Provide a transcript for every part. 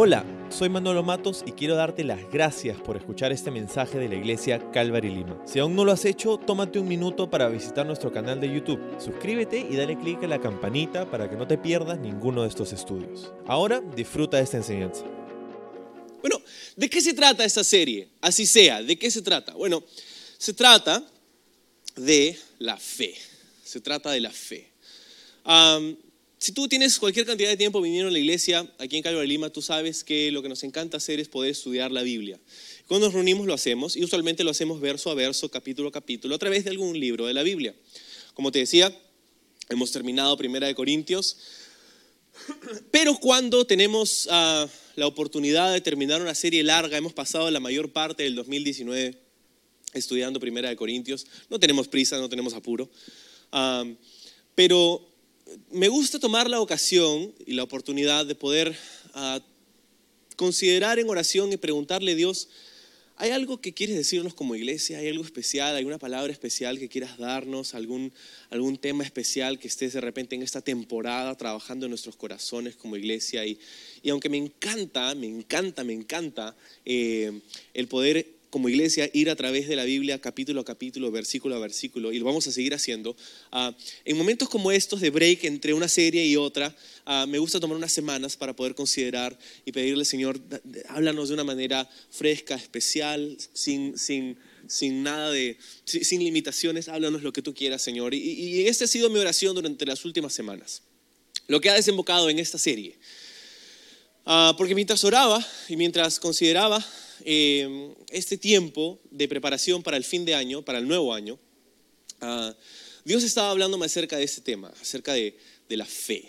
Hola, soy Manolo Matos y quiero darte las gracias por escuchar este mensaje de la iglesia Calvary Lima. Si aún no lo has hecho, tómate un minuto para visitar nuestro canal de YouTube. Suscríbete y dale clic a la campanita para que no te pierdas ninguno de estos estudios. Ahora disfruta de esta enseñanza. Bueno, ¿de qué se trata esta serie? Así sea, ¿de qué se trata? Bueno, se trata de la fe. Se trata de la fe. Si tú tienes cualquier cantidad de tiempo viniendo a la iglesia aquí en Calvary Lima, tú sabes que lo que nos encanta hacer es poder estudiar la Biblia. Cuando nos reunimos lo hacemos y usualmente lo hacemos verso a verso, capítulo a capítulo, a través de algún libro de la Biblia. Como te decía, hemos terminado Primera de Corintios, pero cuando tenemos ah, la oportunidad de terminar una serie larga, hemos pasado la mayor parte del 2019 estudiando Primera de Corintios, no tenemos prisa, no tenemos apuro, ah, pero me gusta tomar la ocasión y la oportunidad de poder ah, considerar en oración y preguntarle a Dios, ¿hay algo que quieres decirnos como iglesia? ¿Hay algo especial? ¿Alguna palabra especial que quieras darnos? ¿Algún, algún tema especial que estés de repente en esta temporada trabajando en nuestros corazones como iglesia? Y, y aunque me encanta, me encanta, me encanta eh, el poder como iglesia ir a través de la Biblia capítulo a capítulo, versículo a versículo, y lo vamos a seguir haciendo. Ah, en momentos como estos de break entre una serie y otra, ah, me gusta tomar unas semanas para poder considerar y pedirle, Señor, háblanos de una manera fresca, especial, sin, sin, sin nada de, sin limitaciones, háblanos lo que tú quieras, Señor. Y esta ha sido mi oración durante las últimas semanas, lo que ha desembocado en esta serie. Ah, porque mientras oraba y mientras consideraba Em, este tiempo de preparación para el fin de año, para el nuevo año, ah, Dios estaba hablándome acerca de este tema, acerca de, la fe.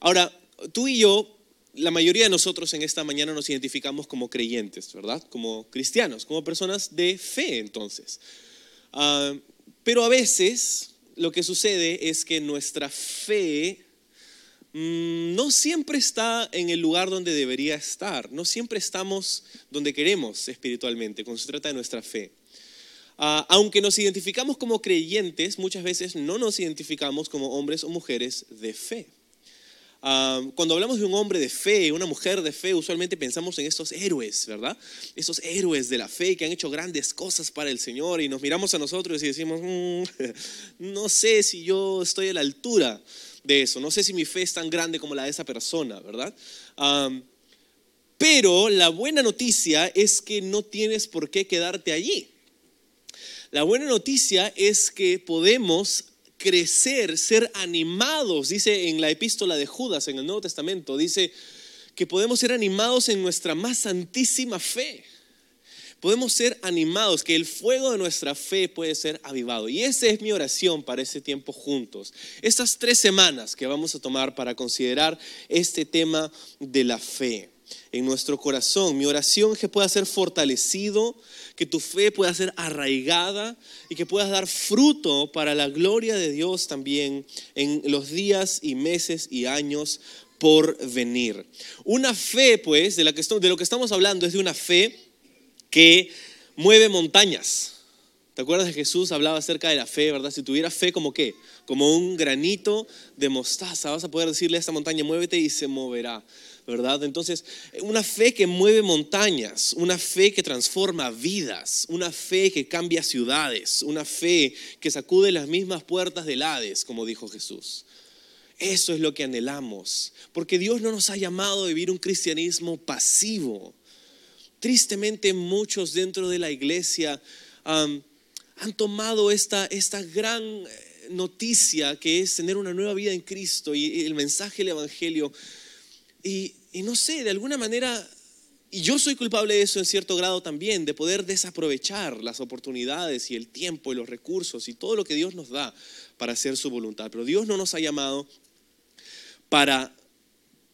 ahora, tú y yo, la mayoría de nosotros en esta mañana nos identificamos como creyentes, ¿verdad? Como cristianos, como personas de fe entonces. Ah, pero a veces lo que sucede es que nuestra fe no siempre está en el lugar donde debería estar, no siempre estamos donde queremos espiritualmente, cuando se trata de nuestra fe. Ah, aunque nos identificamos como creyentes, muchas veces no nos identificamos como hombres o mujeres de fe. Ah, cuando hablamos de un hombre de fe, una mujer de fe, usualmente pensamos en estos héroes, ¿verdad? Esos héroes de la fe que han hecho grandes cosas para el Señor y nos miramos a nosotros y decimos, mm, no sé si yo estoy a la altura de eso. No sé si mi fe es tan grande como la de esa persona, ¿verdad? pero la buena noticia es que no tienes por qué quedarte allí. La buena noticia es que podemos crecer, ser animados, dice en la epístola de Judas en el Nuevo Testamento, dice que podemos ser animados en nuestra más santísima fe podemos ser animados, que el fuego de nuestra fe puede ser avivado. Y esa es mi oración para ese tiempo juntos. Estas tres semanas que vamos a tomar para considerar este tema de la fe en nuestro corazón. Mi oración es que pueda ser fortalecido, que tu fe pueda ser arraigada y que puedas dar fruto para la gloria de Dios también en los días y meses y años por venir. Una fe, pues, de, la que, de lo que estamos hablando es de una fe que mueve montañas. ¿Te acuerdas de Jesús hablaba acerca de la fe, verdad? Si tuviera fe como qué? Como un granito de mostaza, vas a poder decirle a esta montaña, muévete y se moverá, ¿verdad? Entonces, una fe que mueve montañas, una fe que transforma vidas, una fe que cambia ciudades, una fe que sacude las mismas puertas del Hades, como dijo Jesús. Eso es lo que anhelamos, porque Dios no nos ha llamado a vivir un cristianismo pasivo tristemente muchos dentro de la iglesia han tomado esta, esta gran eh, noticia que es tener una nueva vida en Cristo y, el mensaje del Evangelio. Y, y no sé, de alguna manera, y yo soy culpable de eso en cierto grado también, de poder desaprovechar las oportunidades y el tiempo y los recursos y todo lo que Dios nos da para hacer su voluntad. Pero Dios no nos ha llamado para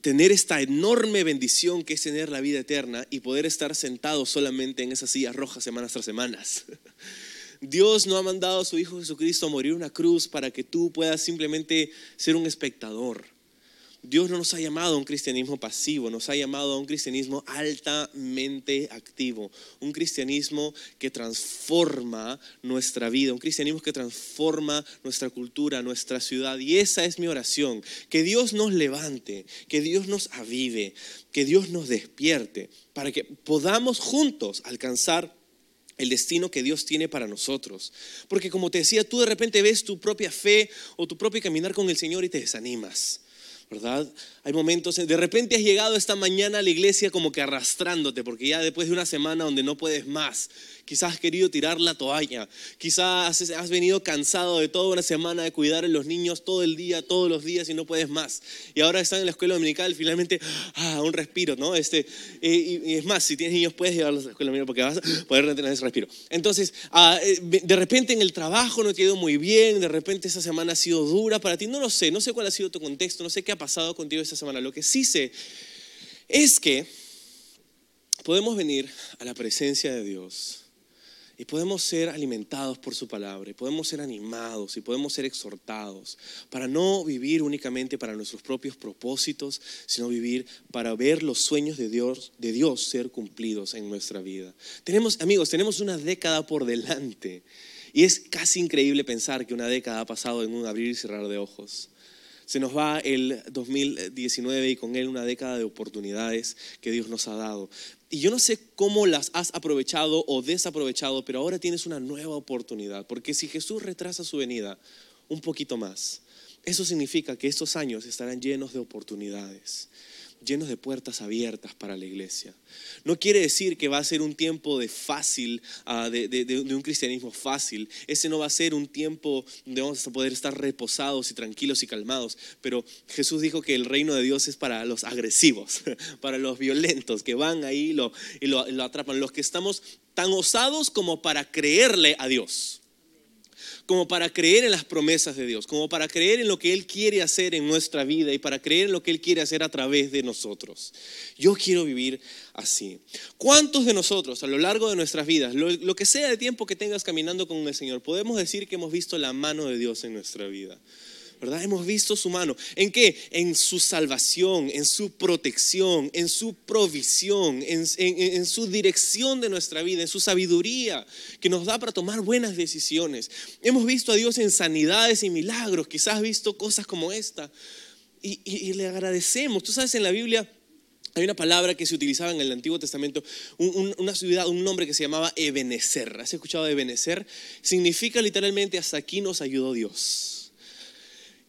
tener esta enorme bendición que es tener la vida eterna y poder estar sentado solamente en esas sillas rojas semanas tras semanas. Dios no ha mandado a su Hijo Jesucristo a morir una cruz para que tú puedas simplemente ser un espectador. Dios no nos ha llamado a un cristianismo pasivo, nos ha llamado a un cristianismo altamente activo, un cristianismo que transforma nuestra vida, un cristianismo que transforma nuestra cultura, nuestra ciudad. Y esa es mi oración, que Dios nos levante, que Dios nos avive, que Dios nos despierte, para que podamos juntos alcanzar el destino que Dios tiene para nosotros. Porque como te decía, tú de repente ves tu propia fe o tu propio caminar con el Señor y te desanimas. ¿Verdad? Hay momentos, de repente has llegado esta mañana a la iglesia como que arrastrándote, porque ya después de una semana donde no puedes más, quizás has querido tirar la toalla, quizás has venido cansado de toda una semana de cuidar a los niños todo el día, todos los días y no puedes más. Y ahora están en la escuela dominical, finalmente, ah, un respiro, ¿no? Este, y, es más, si tienes niños puedes llevarlos a la escuela dominical porque vas a poder retener ese respiro. Entonces, ah, eh, de repente en el trabajo no te ha ido muy bien, de repente esa semana ha sido dura para ti, no lo sé, no sé cuál ha sido tu contexto, no sé qué ha pasado contigo esta semana. Lo que sí sé es que podemos venir a la presencia de Dios y podemos ser alimentados por su palabra, y podemos ser animados y podemos ser exhortados para no vivir únicamente para nuestros propios propósitos, sino vivir para ver los sueños de Dios, de Dios ser cumplidos en nuestra vida. Tenemos, amigos, tenemos una década por delante y es casi increíble pensar que una década ha pasado en un abrir y cerrar de ojos. Se nos va el 2019 y con él una década de oportunidades que Dios nos ha dado. Y yo no sé cómo las has aprovechado o desaprovechado, pero ahora tienes una nueva oportunidad. Porque si Jesús retrasa su venida un poquito más, eso significa que estos años estarán llenos de oportunidades llenos de puertas abiertas para la iglesia. No quiere decir que va a ser un tiempo de fácil, ah, de, un cristianismo fácil. Ese no va a ser un tiempo donde vamos a poder estar reposados y tranquilos y calmados. Pero Jesús dijo que el reino de Dios es para los agresivos, para los violentos, que van ahí lo, y lo atrapan. Los que estamos tan osados como para creerle a Dios como para creer en las promesas de Dios, como para creer en lo que Él quiere hacer en nuestra vida y para creer en lo que Él quiere hacer a través de nosotros. Yo quiero vivir así. ¿Cuántos de nosotros a lo largo de nuestras vidas, lo, que sea de tiempo que tengas caminando con el Señor, podemos decir que hemos visto la mano de Dios en nuestra vida? ¿Verdad? Hemos visto su mano. ¿En qué? En su salvación, en su protección, en su provisión, en, su dirección de nuestra vida, en su sabiduría que nos da para tomar buenas decisiones. Hemos visto a Dios en sanidades y milagros, quizás has visto cosas como esta. Y, le agradecemos. Tú sabes, en la Biblia... Hay una palabra que se utilizaba en el Antiguo Testamento, una ciudad, un nombre que se llamaba Ebenezer. ¿Has escuchado de Ebenezer? Significa literalmente hasta aquí nos ayudó Dios.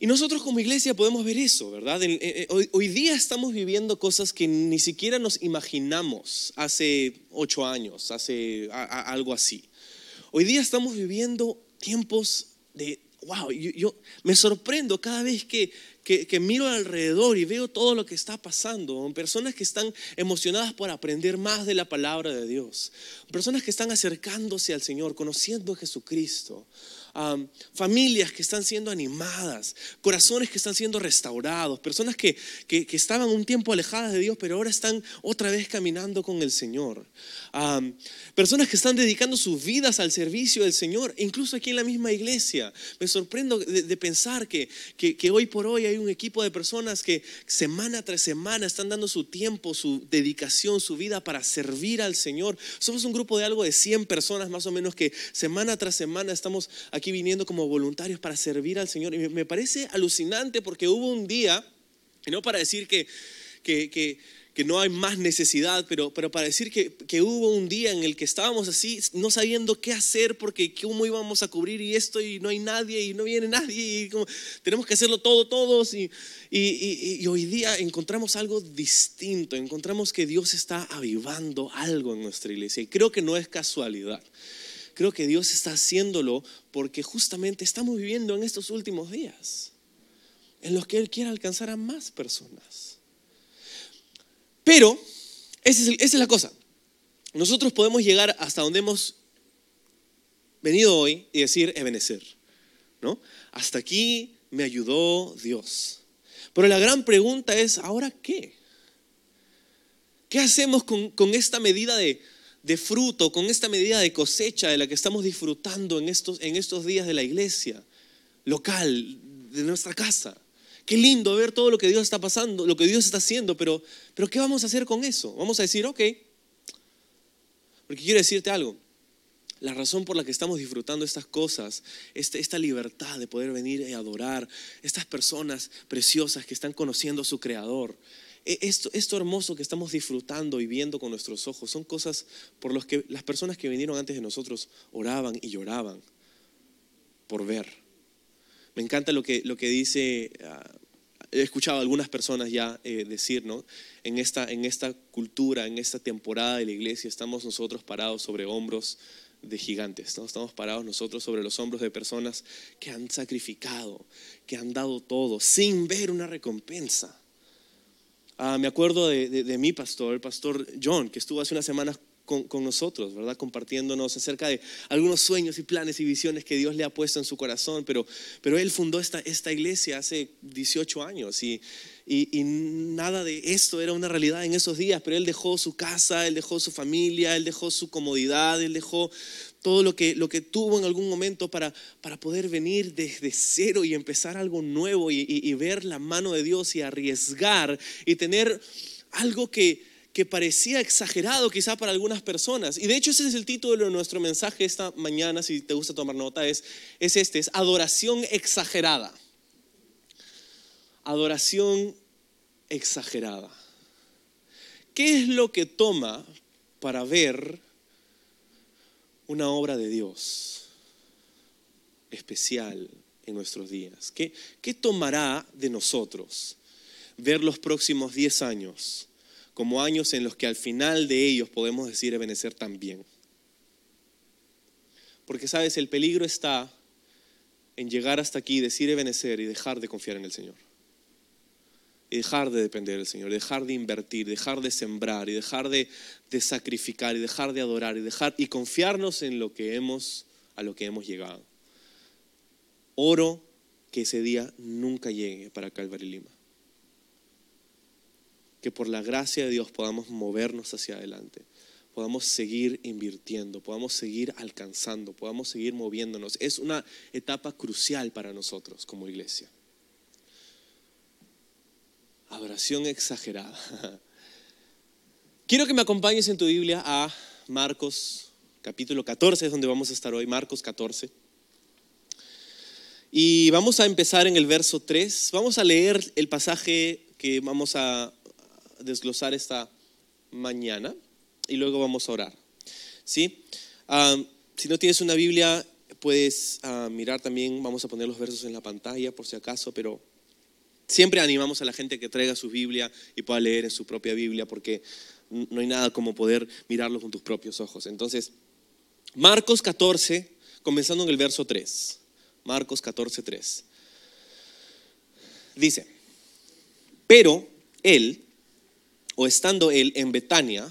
Y nosotros como iglesia podemos ver eso, ¿verdad? Hoy, día estamos viviendo cosas que ni siquiera nos imaginamos hace ocho años, hace algo así. Hoy día estamos viviendo tiempos de, wow, yo, me sorprendo cada vez que, que, que, miro alrededor y veo todo lo que está pasando. Personas que están emocionadas por aprender más de la palabra de Dios. Personas que están acercándose al Señor, conociendo a Jesucristo familias que están siendo animadas, corazones que están siendo restaurados, personas que, que, estaban un tiempo alejadas de Dios, pero ahora están otra vez caminando con el Señor. personas que están dedicando sus vidas al servicio del Señor, incluso aquí en la misma iglesia. Me sorprendo de, pensar que, que, que hoy por hoy hay un equipo de personas que semana tras semana están dando su tiempo, su dedicación, su vida para servir al Señor. Somos un grupo de algo de 100 personas más o menos que semana tras semana estamos aquí aquí viniendo como voluntarios para servir al Señor. Y me parece alucinante porque hubo un día, y no para decir que, que, que, que no hay más necesidad, pero, pero para decir que, que, hubo un día en el que estábamos así, no sabiendo qué hacer, porque cómo íbamos a cubrir y esto, y no hay nadie, y no viene nadie, y como, tenemos que hacerlo todo todos. Y, y, y, hoy día encontramos algo distinto, encontramos que Dios está avivando algo en nuestra iglesia. Y creo que no es casualidad. Creo que Dios está haciéndolo porque justamente estamos viviendo en estos últimos días, en los que Él quiere alcanzar a más personas. Pero, esa es, la cosa. Nosotros podemos llegar hasta donde hemos venido hoy y decir, Ebenezer, ¿no? Hasta aquí me ayudó Dios. Pero la gran pregunta es, ¿ahora qué? ¿Qué hacemos con, con esta medida de, de fruto, con esta medida de cosecha de la que estamos disfrutando en estos, en estos días de la iglesia local, de nuestra casa. Qué lindo ver todo lo que Dios está pasando, lo que Dios está haciendo, pero, pero ¿qué vamos a hacer con eso? Vamos a decir, ok, porque quiero decirte algo. La razón por la que estamos disfrutando estas cosas, este, esta libertad de poder venir y adorar, estas personas preciosas que están conociendo a su Creador, esto, esto hermoso que estamos disfrutando y viendo con nuestros ojos, son cosas por las que las personas que vinieron antes de nosotros oraban y lloraban por ver. Me encanta lo que, lo que dice, ah, he escuchado a algunas personas ya eh, decir, ¿no? En esta, en esta cultura, en esta temporada de la iglesia, estamos nosotros parados sobre hombros de gigantes. ¿no? Estamos parados nosotros sobre los hombros de personas que han sacrificado, que han dado todo, sin ver una recompensa. Ah, me acuerdo de, mi pastor, el pastor John, que estuvo hace unas semanas con, nosotros, ¿verdad? Compartiéndonos acerca de algunos sueños y planes y visiones que Dios le ha puesto en su corazón, pero, pero él fundó esta, esta iglesia hace 18 años y, y, nada de esto era una realidad en esos días, pero él dejó su casa, él dejó su familia, él dejó su comodidad, él dejó todo lo que, lo que tuvo en algún momento para, para poder venir desde cero y empezar algo nuevo y, y ver la mano de Dios y arriesgar y tener algo que, que parecía exagerado quizá para algunas personas. Y de hecho ese es el título de nuestro mensaje esta mañana, si te gusta tomar nota, es, es este, es adoración exagerada. Adoración exagerada. ¿Qué es lo que toma para ver una obra de Dios especial en nuestros días? ¿Qué, qué tomará de nosotros ver los próximos 10 años? Como años en los que al final de ellos podemos decir Ebenecer también. Porque sabes, el peligro está en llegar hasta aquí, decir Ebenecer y dejar de confiar en el Señor. Y dejar de depender del Señor, dejar de invertir, dejar de sembrar y dejar de, de sacrificar y dejar de adorar y dejar y confiarnos en lo que hemos a lo que hemos llegado. Oro que ese día nunca llegue para Calvary Lima que por la gracia de Dios podamos movernos hacia adelante, podamos seguir invirtiendo, podamos seguir alcanzando, podamos seguir moviéndonos. Es una etapa crucial para nosotros como iglesia. Adoración exagerada. Quiero que me acompañes en tu Biblia a Marcos capítulo 14, es donde vamos a estar hoy, Marcos 14. Y vamos a empezar en el verso 3. Vamos a leer el pasaje que vamos a desglosar esta mañana y luego vamos a orar. ¿Sí? Si no tienes una Biblia, puedes ah, mirar también, vamos a poner los versos en la pantalla por si acaso, pero siempre animamos a la gente que traiga su Biblia y pueda leer en su propia Biblia porque no hay nada como poder mirarlo con tus propios ojos. Entonces, Marcos 14, comenzando en el verso 3. Marcos 14, 3. Dice, pero él, o estando él en Betania,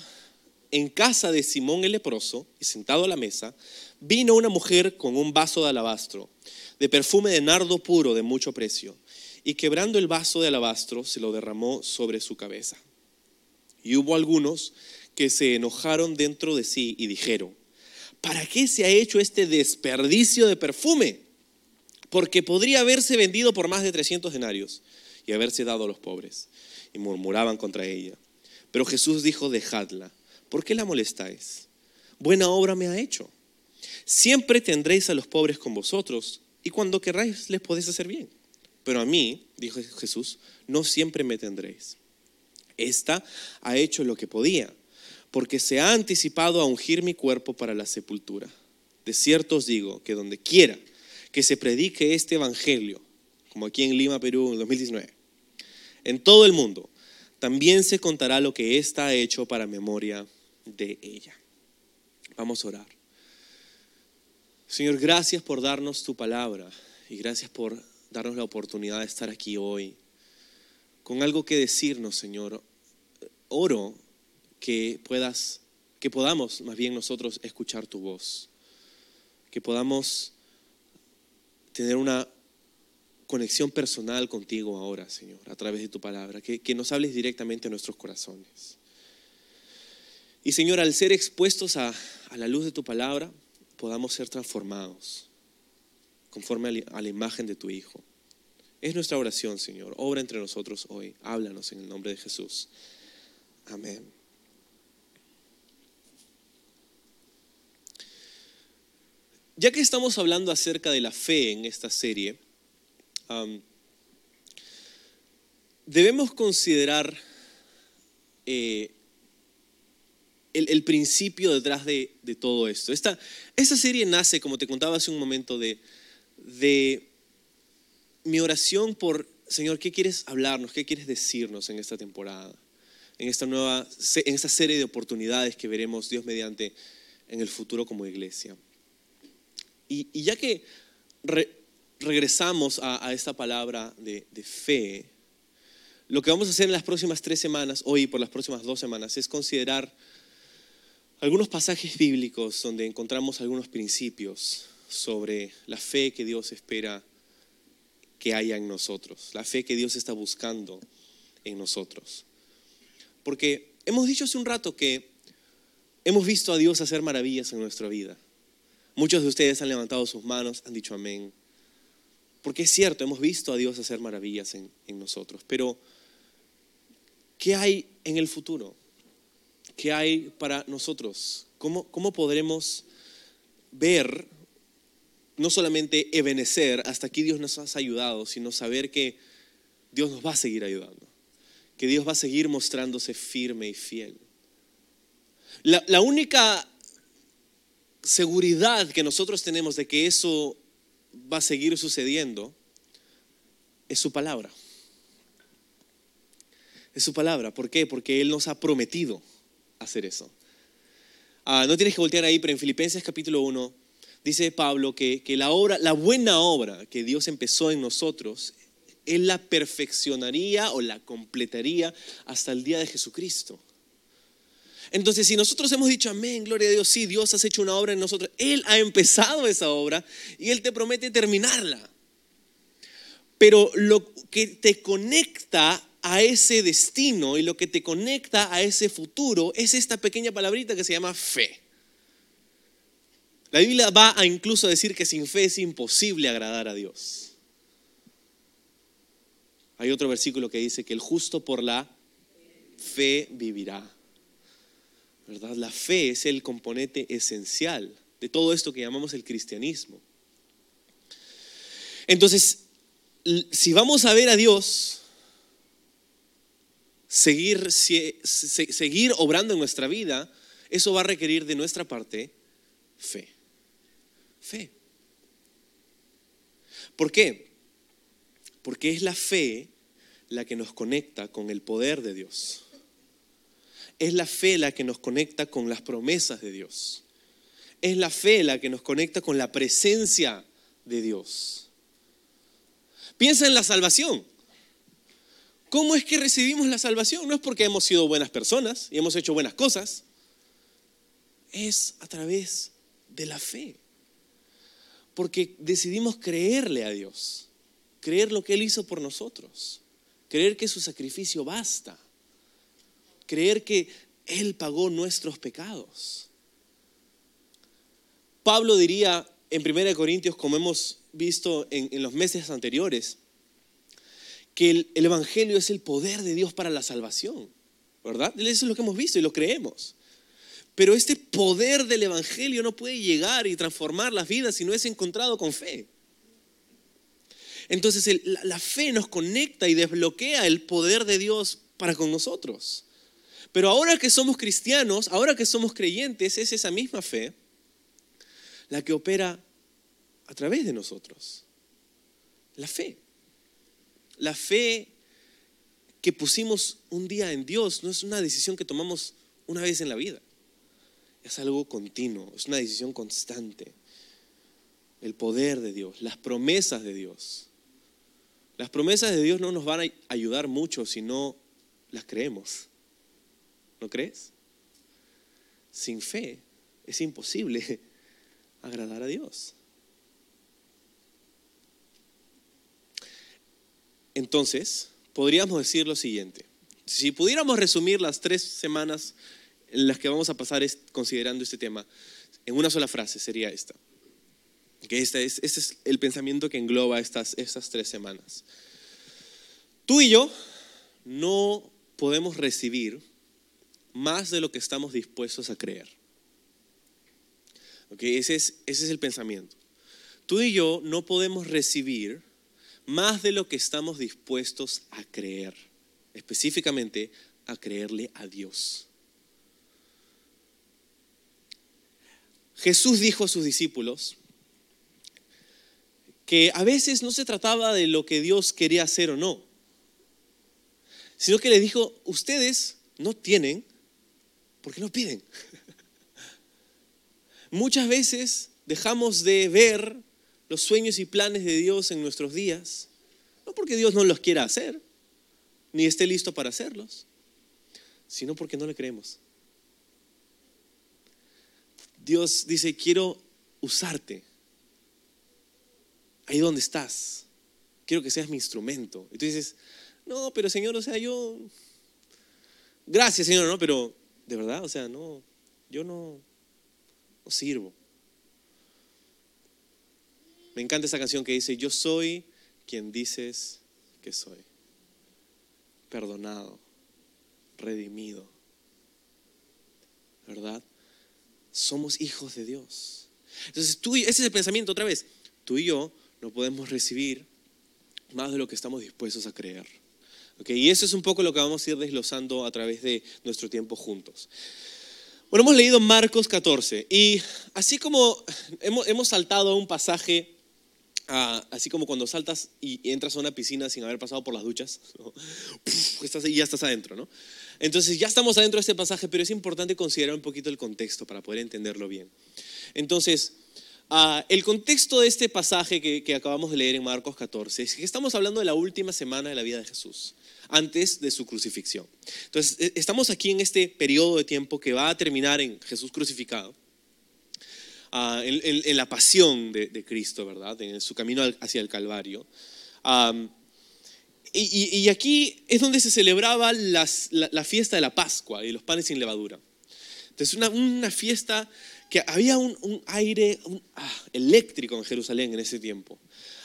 en casa de Simón el leproso, y sentado a la mesa, vino una mujer con un vaso de alabastro, de perfume de nardo puro de mucho precio, y quebrando el vaso de alabastro, se lo derramó sobre su cabeza. Y hubo algunos que se enojaron dentro de sí y dijeron, ¿para qué se ha hecho este desperdicio de perfume? Porque podría haberse vendido por más de 300 denarios y haberse dado a los pobres. Y murmuraban contra ella. Pero Jesús dijo, dejadla. ¿Por qué la molestáis? Buena obra me ha hecho. Siempre tendréis a los pobres con vosotros y cuando querráis les podéis hacer bien. Pero a mí, dijo Jesús, no siempre me tendréis. Esta ha hecho lo que podía, porque se ha anticipado a ungir mi cuerpo para la sepultura. De cierto os digo que donde quiera que se predique este evangelio, como aquí en Lima, Perú, en 2019, en todo el mundo, también se contará lo que ha hecho para memoria de ella. Vamos a orar. Señor, gracias por darnos tu palabra y gracias por darnos la oportunidad de estar aquí hoy con algo que decirnos, Señor. Oro que puedas, que podamos más bien nosotros escuchar tu voz, que podamos tener una conexión personal contigo ahora, Señor, a través de tu palabra, que, nos hables directamente a nuestros corazones. Y Señor, al ser expuestos a, la luz de tu palabra, podamos ser transformados conforme a la imagen de tu Hijo. Es nuestra oración, Señor. Obra entre nosotros hoy. Háblanos en el nombre de Jesús. Amén. Ya que estamos hablando acerca de la fe en esta serie, debemos considerar eh, el, principio detrás de, todo esto. Esta, serie nace, como te contaba hace un momento, de, de mi oración por, Señor, ¿qué quieres hablarnos? ¿Qué quieres decirnos en esta temporada? En esta nueva, en esta serie de oportunidades que veremos Dios mediante en el futuro como iglesia. Y, ya que regresamos a, esta palabra de, de fe, lo que vamos a hacer en las próximas tres semanas, hoy por las próximas dos semanas, es considerar algunos pasajes bíblicos donde encontramos algunos principios sobre la fe que Dios espera que haya en nosotros, la fe que Dios está buscando en nosotros. Porque hemos dicho hace un rato que hemos visto a Dios hacer maravillas en nuestra vida. Muchos de ustedes han levantado sus manos, han dicho amén. Porque es cierto, hemos visto a Dios hacer maravillas en, en nosotros. Pero, ¿qué hay en el futuro? ¿Qué hay para nosotros? ¿Cómo, cómo podremos ver, no solamente ebenecer, hasta aquí Dios nos ha ayudado, sino saber que Dios nos va a seguir ayudando, que Dios va a seguir mostrándose firme y fiel. La, la única seguridad que nosotros tenemos de que eso va a seguir sucediendo es su palabra. Es su palabra. ¿Por qué? Porque Él nos ha prometido hacer eso. Ah, no tienes que voltear ahí, pero en Filipenses capítulo 1 dice Pablo que, que la obra, la buena obra que Dios empezó en nosotros, Él la perfeccionaría o la completaría hasta el día de Jesucristo. Entonces, si nosotros hemos dicho amén, gloria a Dios, sí, Dios has hecho una obra en nosotros, Él ha empezado esa obra y Él te promete terminarla. Pero lo que te conecta a ese destino y lo que te conecta a ese futuro es esta pequeña palabrita que se llama fe. La Biblia va a incluso decir que sin fe es imposible agradar a Dios. Hay otro versículo que dice que el justo por la fe vivirá. La fe es el componente esencial de todo esto que llamamos el cristianismo. Entonces, si vamos a ver a Dios, seguir, seguir obrando en nuestra vida, eso va a requerir de nuestra parte fe. Fe. ¿Por qué? Porque es la fe la que nos conecta con el poder de Dios. Es la fe la que nos conecta con las promesas de Dios. Es la fe la que nos conecta con la presencia de Dios. Piensa en la salvación. ¿Cómo es que recibimos la salvación? No es porque hemos sido buenas personas y hemos hecho buenas cosas. Es a través de la fe. Porque decidimos creerle a Dios. Creer lo que Él hizo por nosotros. Creer que su sacrificio basta. Creer que Él pagó nuestros pecados. Pablo diría en 1 Corintios, como hemos visto en, los meses anteriores, que el, Evangelio es el poder de Dios para la salvación, ¿verdad? Eso es lo que hemos visto y lo creemos. Pero este poder del Evangelio no puede llegar y transformar las vidas si no es encontrado con fe. Entonces la, fe nos conecta y desbloquea el poder de Dios para con nosotros. Pero ahora que somos cristianos, ahora que somos creyentes, es esa misma fe la que opera a través de nosotros. La fe. La fe que pusimos un día en Dios no es una decisión que tomamos una vez en la vida. Es algo continuo, es una decisión constante. El poder de Dios, las promesas de Dios. Las promesas de Dios no nos van a ayudar mucho si no las creemos. ¿No crees? Sin fe es imposible agradar a Dios. Entonces, podríamos decir lo siguiente. Si pudiéramos resumir las tres semanas en las que vamos a pasar considerando este tema, en una sola frase sería esta. Que este es, este es el pensamiento que engloba estas, estas tres semanas. Tú y yo no podemos recibir más de lo que estamos dispuestos a creer. Okay, ese, es, ese es el pensamiento. Tú y yo no podemos recibir más de lo que estamos dispuestos a creer, específicamente a creerle a Dios. Jesús dijo a sus discípulos que a veces no se trataba de lo que Dios quería hacer o no, sino que le dijo, ustedes no tienen porque no piden. Muchas veces dejamos de ver los sueños y planes de Dios en nuestros días, no porque Dios no los quiera hacer, ni esté listo para hacerlos, sino porque no le creemos. Dios dice, quiero usarte ahí donde estás. Quiero que seas mi instrumento. Y tú dices, no, pero Señor, o sea, yo, gracias Señor, no, pero de verdad, o sea, no, yo no, no sirvo. Me encanta esa canción que dice, yo soy quien dices que soy. Perdonado, redimido. ¿Verdad? Somos hijos de Dios. Entonces, tú ese es el pensamiento otra vez. Tú y yo no podemos recibir más de lo que estamos dispuestos a creer. Y eso es un poco lo que vamos a ir desglosando a través de nuestro tiempo juntos. Bueno, hemos leído Marcos 14 y así como hemos, hemos saltado a un pasaje, así como cuando saltas y entras a una piscina sin haber pasado por las duchas, y ya estás adentro, ¿no? Entonces ya estamos adentro de este pasaje, pero es importante considerar un poquito el contexto para poder entenderlo bien. Entonces, Ah, el contexto de este pasaje que, acabamos de leer en Marcos 14 es que estamos hablando de la última semana de la vida de Jesús, antes de su crucifixión. Entonces, e, estamos aquí en este periodo de tiempo que va a terminar en Jesús crucificado, ah, en, la pasión de, Cristo, ¿verdad? En su camino hacia el Calvario. y, aquí es donde se celebraba la, fiesta de la Pascua y los panes sin levadura. Entonces, una, una fiesta que había un, aire ah, eléctrico en Jerusalén en ese tiempo.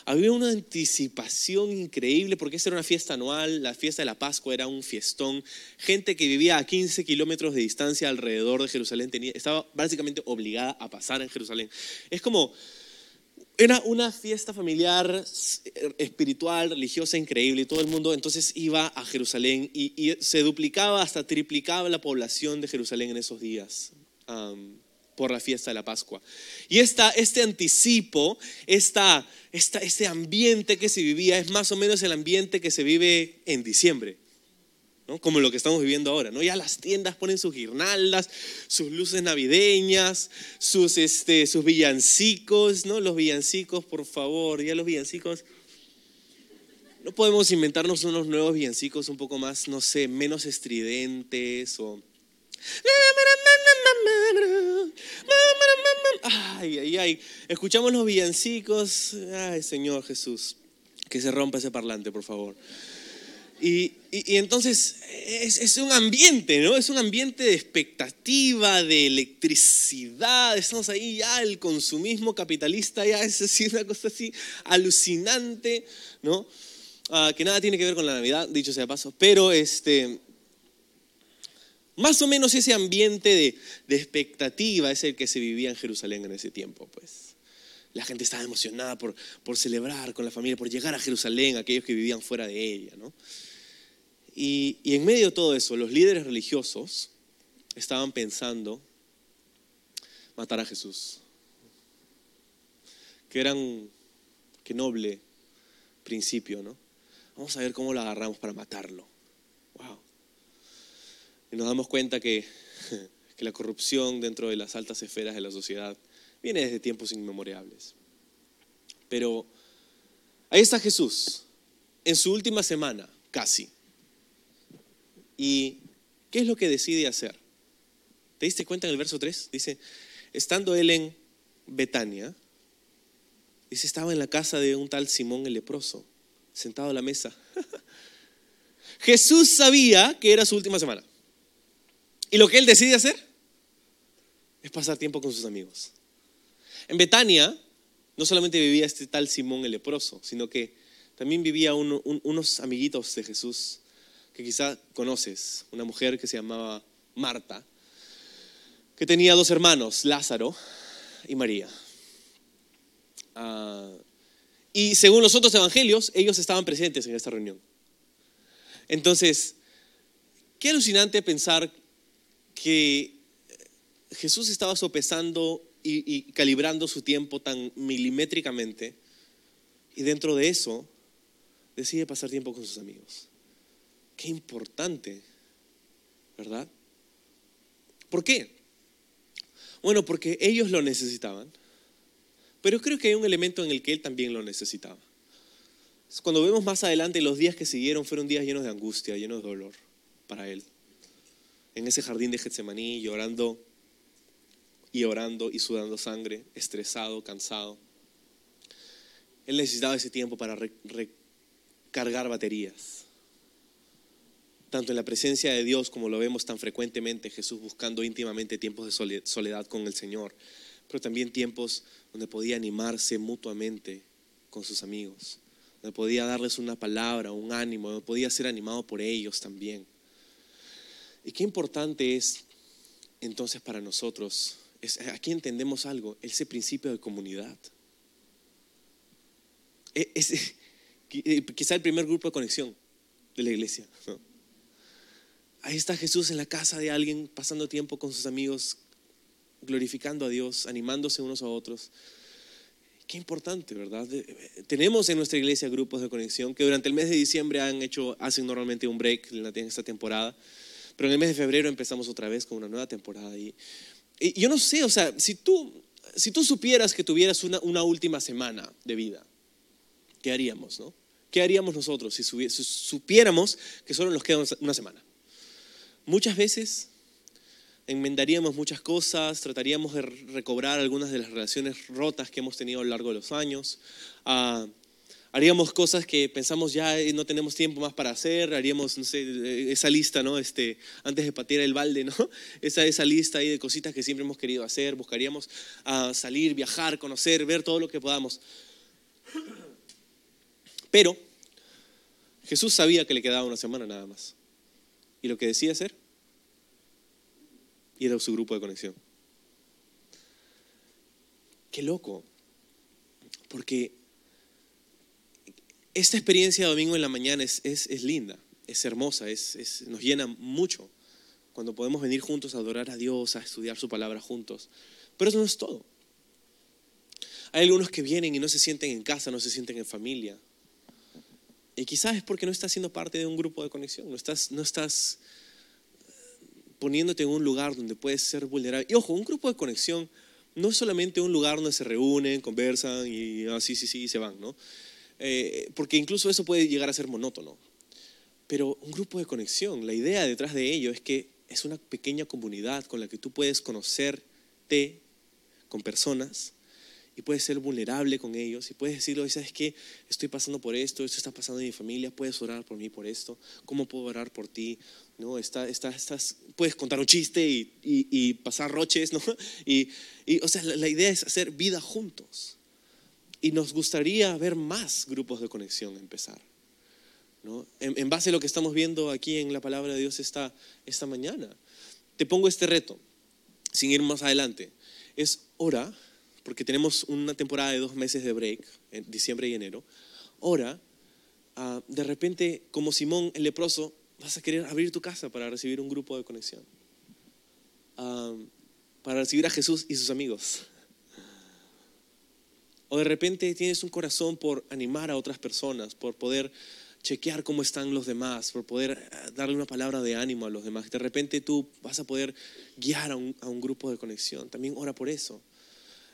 Había una anticipación increíble porque esa era una fiesta anual, la fiesta de la Pascua era un fiestón. Gente que vivía a 15 kilómetros de distancia alrededor de Jerusalén tenía, estaba básicamente obligada a pasar en Jerusalén. Es como, era una fiesta familiar, espiritual, religiosa increíble y todo el mundo entonces iba a Jerusalén y, se duplicaba hasta triplicaba la población de Jerusalén en esos días por la fiesta de la Pascua. Y esta, este anticipo, esta, esta, este ambiente que se vivía es más o menos el ambiente que se vive en diciembre. ¿no? Como lo que estamos viviendo ahora, ¿no? Ya las tiendas ponen sus guirnaldas, sus luces navideñas, sus, este, sus villancicos, ¿no? Los villancicos, por favor, ya los villancicos. No podemos inventarnos unos nuevos villancicos un poco más, no sé, menos estridentes o Ay, ay, ay. Escuchamos los villancicos. Ay, Señor Jesús. Que se rompa ese parlante, por favor. Y, entonces es, un ambiente, ¿no? Es un ambiente de expectativa, de electricidad. Estamos ahí ya, el consumismo capitalista ya es así, una cosa así alucinante, ¿no? Ah, que nada tiene que ver con la Navidad, dicho sea paso. Pero este, más o menos ese ambiente de, expectativa es el que se vivía en Jerusalén en ese tiempo, pues. La gente estaba emocionada por, celebrar con la familia, por llegar a Jerusalén, aquellos que vivían fuera de ella, ¿no? Y, y en medio de todo eso, los líderes religiosos estaban pensando matar a Jesús. Que eran, qué noble principio, ¿no? Vamos a ver cómo lo agarramos para matarlo. Y nos damos cuenta que, que la corrupción dentro de las altas esferas de la sociedad viene desde tiempos inmemorables. Pero ahí está Jesús, en su última semana, casi. ¿Y qué es lo que decide hacer? ¿Te diste cuenta en el verso 3? Dice, estando él en Betania, dice, estaba en la casa de un tal Simón el leproso, sentado a la mesa. Jesús sabía que era su última semana. Y lo que él decide hacer es pasar tiempo con sus amigos. En Betania no solamente vivía este tal Simón el leproso, sino que también vivía unos amiguitos de Jesús que quizá conoces, una mujer que se llamaba Marta, que tenía dos hermanos, Lázaro y María. Ah, y según los otros evangelios, ellos estaban presentes en esta reunión. Entonces, qué alucinante pensar que Jesús estaba sopesando y, calibrando su tiempo tan milimétricamente y dentro de eso decide pasar tiempo con sus amigos. Qué importante, ¿verdad? ¿Por qué? Bueno, porque ellos lo necesitaban, pero creo que hay un elemento en el que él también lo necesitaba. Cuando vemos más adelante, los días que siguieron fueron días llenos de angustia, llenos de dolor para él. En ese jardín de Getsemaní, llorando y orando y sudando sangre, estresado, cansado. Él necesitaba ese tiempo para recargar baterías. Tanto en la presencia de Dios como lo vemos tan frecuentemente, Jesús buscando íntimamente tiempos de soledad con el Señor, pero también tiempos donde podía animarse mutuamente con sus amigos, donde podía darles una palabra, un ánimo, donde podía ser animado por ellos también. Y qué importante es entonces para nosotros aquí entendemos algo, ese principio de comunidad. E, es, eh, quizá el primer grupo de conexión de la iglesia. Ahí está Jesús en la casa de alguien, pasando tiempo con sus amigos, glorificando a Dios, animándose unos a otros. Qué importante, ¿verdad? Tenemos en nuestra iglesia grupos de conexión que durante el mes de diciembre han hecho, hacen normalmente un break en esta temporada, pero en el mes de febrero empezamos otra vez con una nueva temporada. Y yo no sé, o sea, si tú, si tú supieras que tuvieras una, una última semana de vida, ¿qué haríamos, no? ¿Qué haríamos nosotros si supiéramos que solo nos queda una semana? Muchas veces enmendaríamos muchas cosas, trataríamos de recobrar algunas de las relaciones rotas que hemos tenido a lo largo de los años. Uh, haríamos cosas que pensamos ya eh, no tenemos tiempo más para hacer, haríamos, no sé, eh, esa lista, ¿no? Este, antes de patear el balde, ¿no? Esa, esa lista ahí de cositas que siempre hemos querido hacer, buscaríamos a salir, viajar, conocer, ver todo lo que podamos. Pero Jesús sabía que le quedaba una semana nada más. Y lo que decía hacer, ir a su grupo de conexión. Qué loco. Porque esta experiencia de domingo en la mañana es, es, linda, es hermosa, es, nos llena mucho cuando podemos venir juntos a adorar a Dios, a estudiar su palabra juntos. Pero eso no es todo. Hay algunos que vienen y no se sienten en casa, no se sienten en familia. Y quizás es porque no estás siendo parte de un grupo de conexión, no estás, no estás poniéndote en un lugar donde puedes ser vulnerable. Y ojo, un grupo de conexión no es solamente un lugar donde se reúnen, conversan y así, ah, sí, sí, se van, ¿no? Eh, porque incluso eso puede llegar a ser monótono. Pero un grupo de conexión, la idea detrás de ello es que es una pequeña comunidad con la que tú puedes conocerte con personas y puedes ser vulnerable con ellos y puedes decirlo, ¿sabes qué? Estoy pasando por esto, esto está pasando en mi familia, puedes orar por mí por esto, ¿cómo puedo orar por ti? ¿No? Está, está, estás, puedes contar un chiste y, y, pasar roches, ¿no? Y, y o sea, la idea es hacer vida juntos. Y nos gustaría ver más grupos de conexión empezar. ¿no? En, base a lo que estamos viendo aquí en la palabra de Dios esta, esta mañana. Te pongo este reto, sin ir más adelante. Es ora, porque tenemos una temporada de dos meses de break, en diciembre y enero. Ora, ah, de repente, como Simón el leproso, vas a querer abrir tu casa para recibir un grupo de conexión. Ah, para recibir a Jesús y sus amigos. De repente tienes un corazón por animar a otras personas, por poder chequear cómo están los demás, por poder eh, darle una palabra de ánimo a los demás. De repente tú vas a poder guiar a un, grupo de conexión. También ora por eso.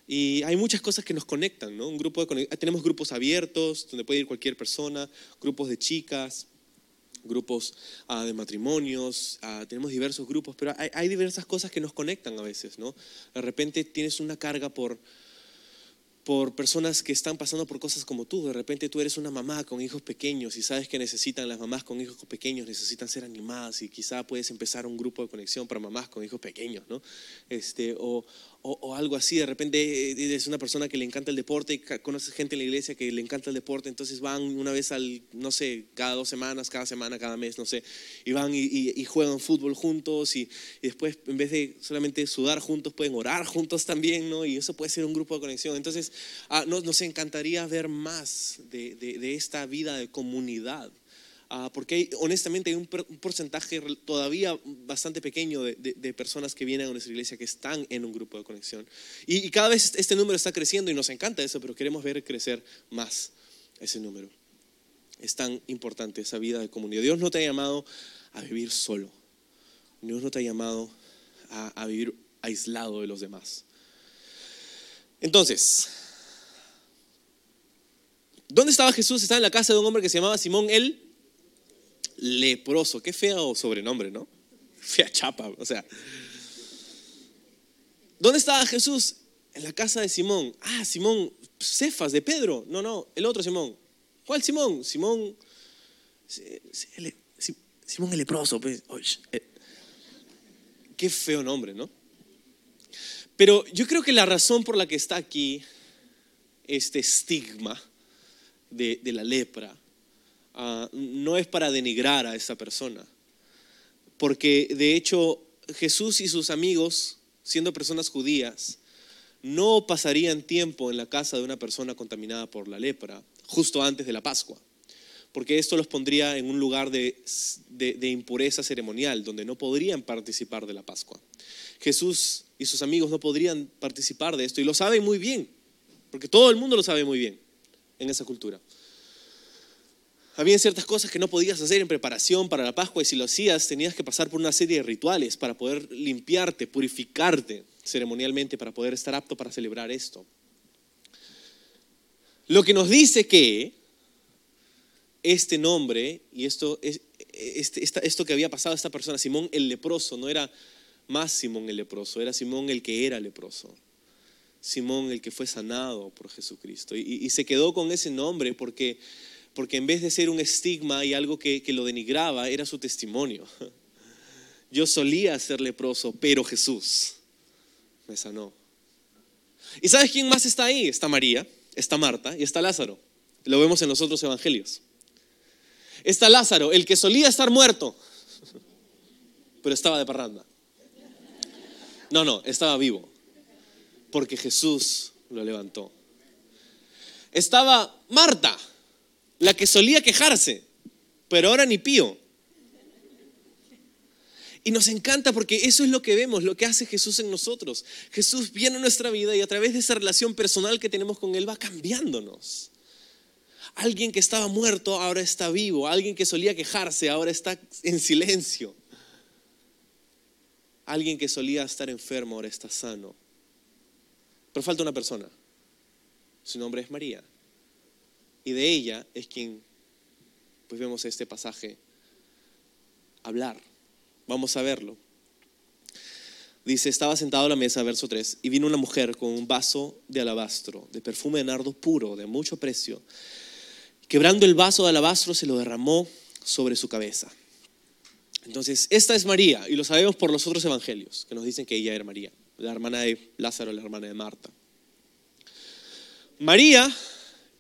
Y hay muchas cosas que nos conectan, ¿no? Un grupo tenemos grupos abiertos donde puede ir cualquier persona, grupos de chicas, grupos ah, de matrimonios, ah, tenemos diversos grupos, pero hay, hay, diversas cosas que nos conectan a veces, ¿no? De repente tienes una carga por por personas que están pasando por cosas como tú. De repente tú eres una mamá con hijos pequeños y sabes que necesitan, las mamás con hijos pequeños necesitan ser animadas y quizá puedes empezar un grupo de conexión para mamás con hijos pequeños, ¿no? Este, o, o, algo así. De repente eh, es una persona que le encanta el deporte y conoces gente en la iglesia que le encanta el deporte, entonces van una vez al, no sé, cada dos semanas, cada semana, cada mes, no sé, y van y, juegan fútbol juntos y, después en vez de solamente sudar juntos, pueden orar juntos también, ¿no? Y eso puede ser un grupo de conexión. Entonces, ah, nos, encantaría ver más de, de esta vida de comunidad Ah, porque honestamente hay un, porcentaje todavía bastante pequeño de, personas que vienen a nuestra iglesia que están en un grupo de conexión. Y, cada vez este número está creciendo y nos encanta eso, pero queremos ver crecer más ese número. Es tan importante esa vida de comunidad. Dios no te ha llamado a vivir solo. Dios no te ha llamado a, a vivir aislado de los demás. Entonces, ¿dónde estaba Jesús? Estaba en la casa de un hombre que se llamaba Simón el leproso. Qué feo sobrenombre, ¿no? Fea chapa, o sea. ¿Dónde estaba Jesús? En la casa de Simón. Ah, Simón, Cefas, de Pedro. No, no, el otro Simón. ¿Cuál Simón? Simón. Simón el leproso. Pues. Eh, qué feo nombre, ¿no? Pero yo creo que la razón por la que está aquí este estigma de, de la lepra Ah, no es para denigrar a esa persona, porque de hecho Jesús y sus amigos, siendo personas judías, no pasarían tiempo en la casa de una persona contaminada por la lepra justo antes de la Pascua, porque esto los pondría en un lugar de, de, impureza ceremonial, donde no podrían participar de la Pascua. Jesús y sus amigos no podrían participar de esto y lo saben muy bien, porque todo el mundo lo sabe muy bien en esa cultura. Había ciertas cosas que no podías hacer en preparación para la Pascua y si lo hacías tenías que pasar por una serie de rituales para poder limpiarte, purificarte ceremonialmente, para poder estar apto para celebrar esto. Lo que nos dice que este nombre y esto, este, esto que había pasado a esta persona, Simón el leproso, no era más Simón el leproso, era Simón el que era leproso. Simón el que fue sanado por Jesucristo. y se quedó con ese nombre porque porque en vez de ser un estigma y algo que, lo denigraba, era su testimonio. Yo solía ser leproso, pero Jesús me sanó. ¿Y sabes quién más está ahí? Está María, está Marta y está Lázaro. Lo vemos en los otros evangelios. Está Lázaro, el que solía estar muerto, pero estaba de parranda. No, no, estaba vivo, porque Jesús lo levantó. Estaba Marta, la que solía quejarse, pero ahora ni pío. Y nos encanta porque eso es lo que vemos, lo que hace Jesús en nosotros. Jesús viene a nuestra vida y a través de esa relación personal que tenemos con Él va cambiándonos. Alguien que estaba muerto ahora está vivo. Alguien que solía quejarse ahora está en silencio. Alguien que solía estar enfermo ahora está sano. Pero falta una persona. Su nombre es María. Y de ella es quien, pues vemos este pasaje, hablar. Vamos a verlo. Dice, estaba sentado a la mesa, verso 3, y vino una mujer con un vaso de alabastro, de perfume de nardo puro, de mucho precio. Quebrando el vaso de alabastro, se lo derramó sobre su cabeza. Entonces, esta es María, y lo sabemos por los otros evangelios, que nos dicen que ella era María, la hermana de Lázaro, la hermana de Marta. María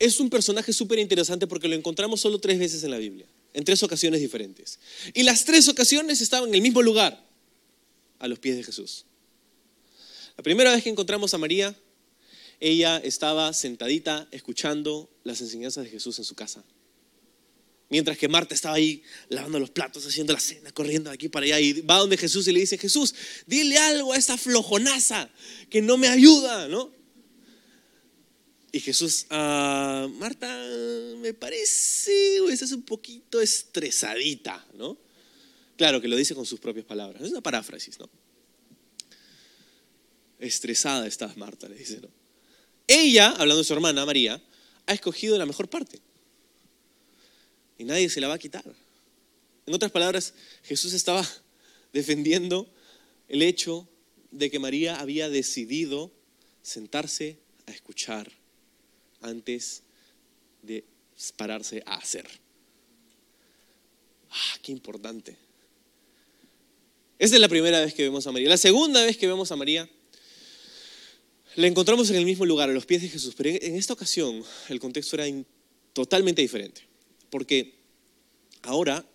es un personaje súper interesante porque lo encontramos solo tres veces en la Biblia, en tres ocasiones diferentes. Y las tres ocasiones estaban en el mismo lugar, a los pies de Jesús. La primera vez que encontramos a María, ella estaba sentadita escuchando las enseñanzas de Jesús en su casa. Mientras que Marta estaba ahí lavando los platos, haciendo la cena, corriendo de aquí para allá. Y va donde Jesús y le dice, Jesús, dile algo a esa flojonaza que no me ayuda, ¿no? Y Jesús, ah, Marta, me parece, estás un poquito estresadita, ¿no? Claro que lo dice con sus propias palabras, es una paráfrasis, ¿no? Estresada estás, Marta, le dice, ¿no? Ella, hablando de su hermana María, ha escogido la mejor parte. Y nadie se la va a quitar. En otras palabras, Jesús estaba defendiendo el hecho de que María había decidido sentarse a escuchar antes de pararse a hacer. Ah, qué importante. Esta es la primera vez que vemos a María. La segunda vez que vemos a María La encontramos en el mismo lugar, a los pies de Jesús, pero en esta ocasión el contexto era totalmente diferente, porque ahora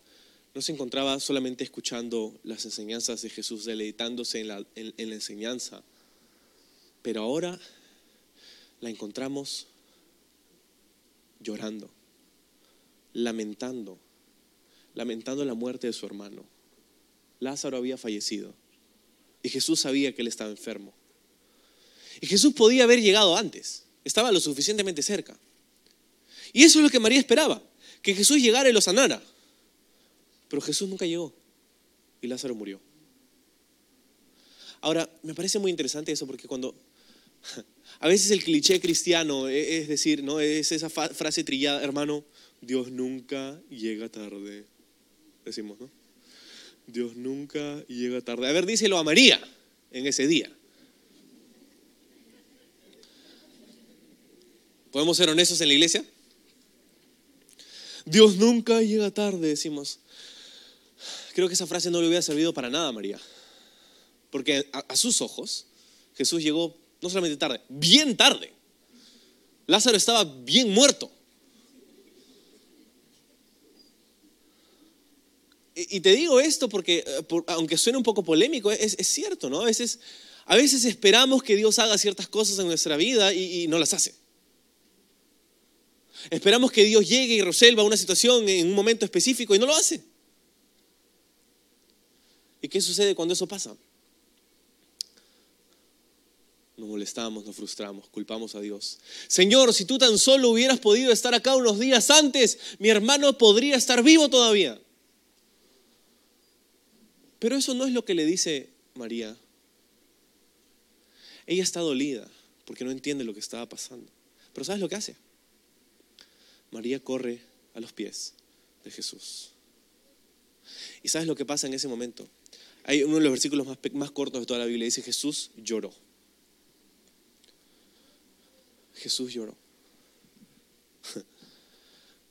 no se encontraba solamente escuchando las enseñanzas de Jesús, deleitándose en la, en la enseñanza, pero ahora la encontramos llorando, lamentando, lamentando la muerte de su hermano. Lázaro había fallecido y Jesús sabía que él estaba enfermo. Y Jesús podía haber llegado antes, estaba lo suficientemente cerca. Y eso es lo que María esperaba, que Jesús llegara y lo sanara. Pero Jesús nunca llegó y Lázaro murió. Ahora, me parece muy interesante eso porque cuando a veces el cliché cristiano e, es decir, no es esa frase trillada, hermano, Dios nunca llega tarde. Decimos, ¿no? Dios nunca llega tarde. A ver, díselo a María en ese día. ¿Podemos ser honestos en la iglesia? Dios nunca llega tarde, decimos. Creo que esa frase no le hubiera servido para nada a María. Porque a, sus ojos Jesús llegó no solamente tarde, bien tarde. Lázaro estaba bien muerto. Y te digo esto porque, eh, aunque suene un poco polémico, es, cierto, ¿no? A veces, a veces esperamos que Dios haga ciertas cosas en nuestra vida y no las hace. Esperamos que Dios llegue y resuelva una situación en un momento específico y no lo hace. ¿Y qué sucede cuando eso pasa? Nos molestamos, nos frustramos, culpamos a Dios. Señor, si tú tan solo hubieras podido estar acá unos días antes, mi hermano podría estar vivo todavía. Pero eso no es lo que le dice María. Ella está dolida porque no entiende lo que estaba pasando. Pero ¿sabes lo que hace? María corre a los pies de Jesús. ¿Y sabes lo que pasa en ese momento? Hay uno de los versículos más, cortos de toda la Biblia, dice Jesús lloró. Jesús lloró.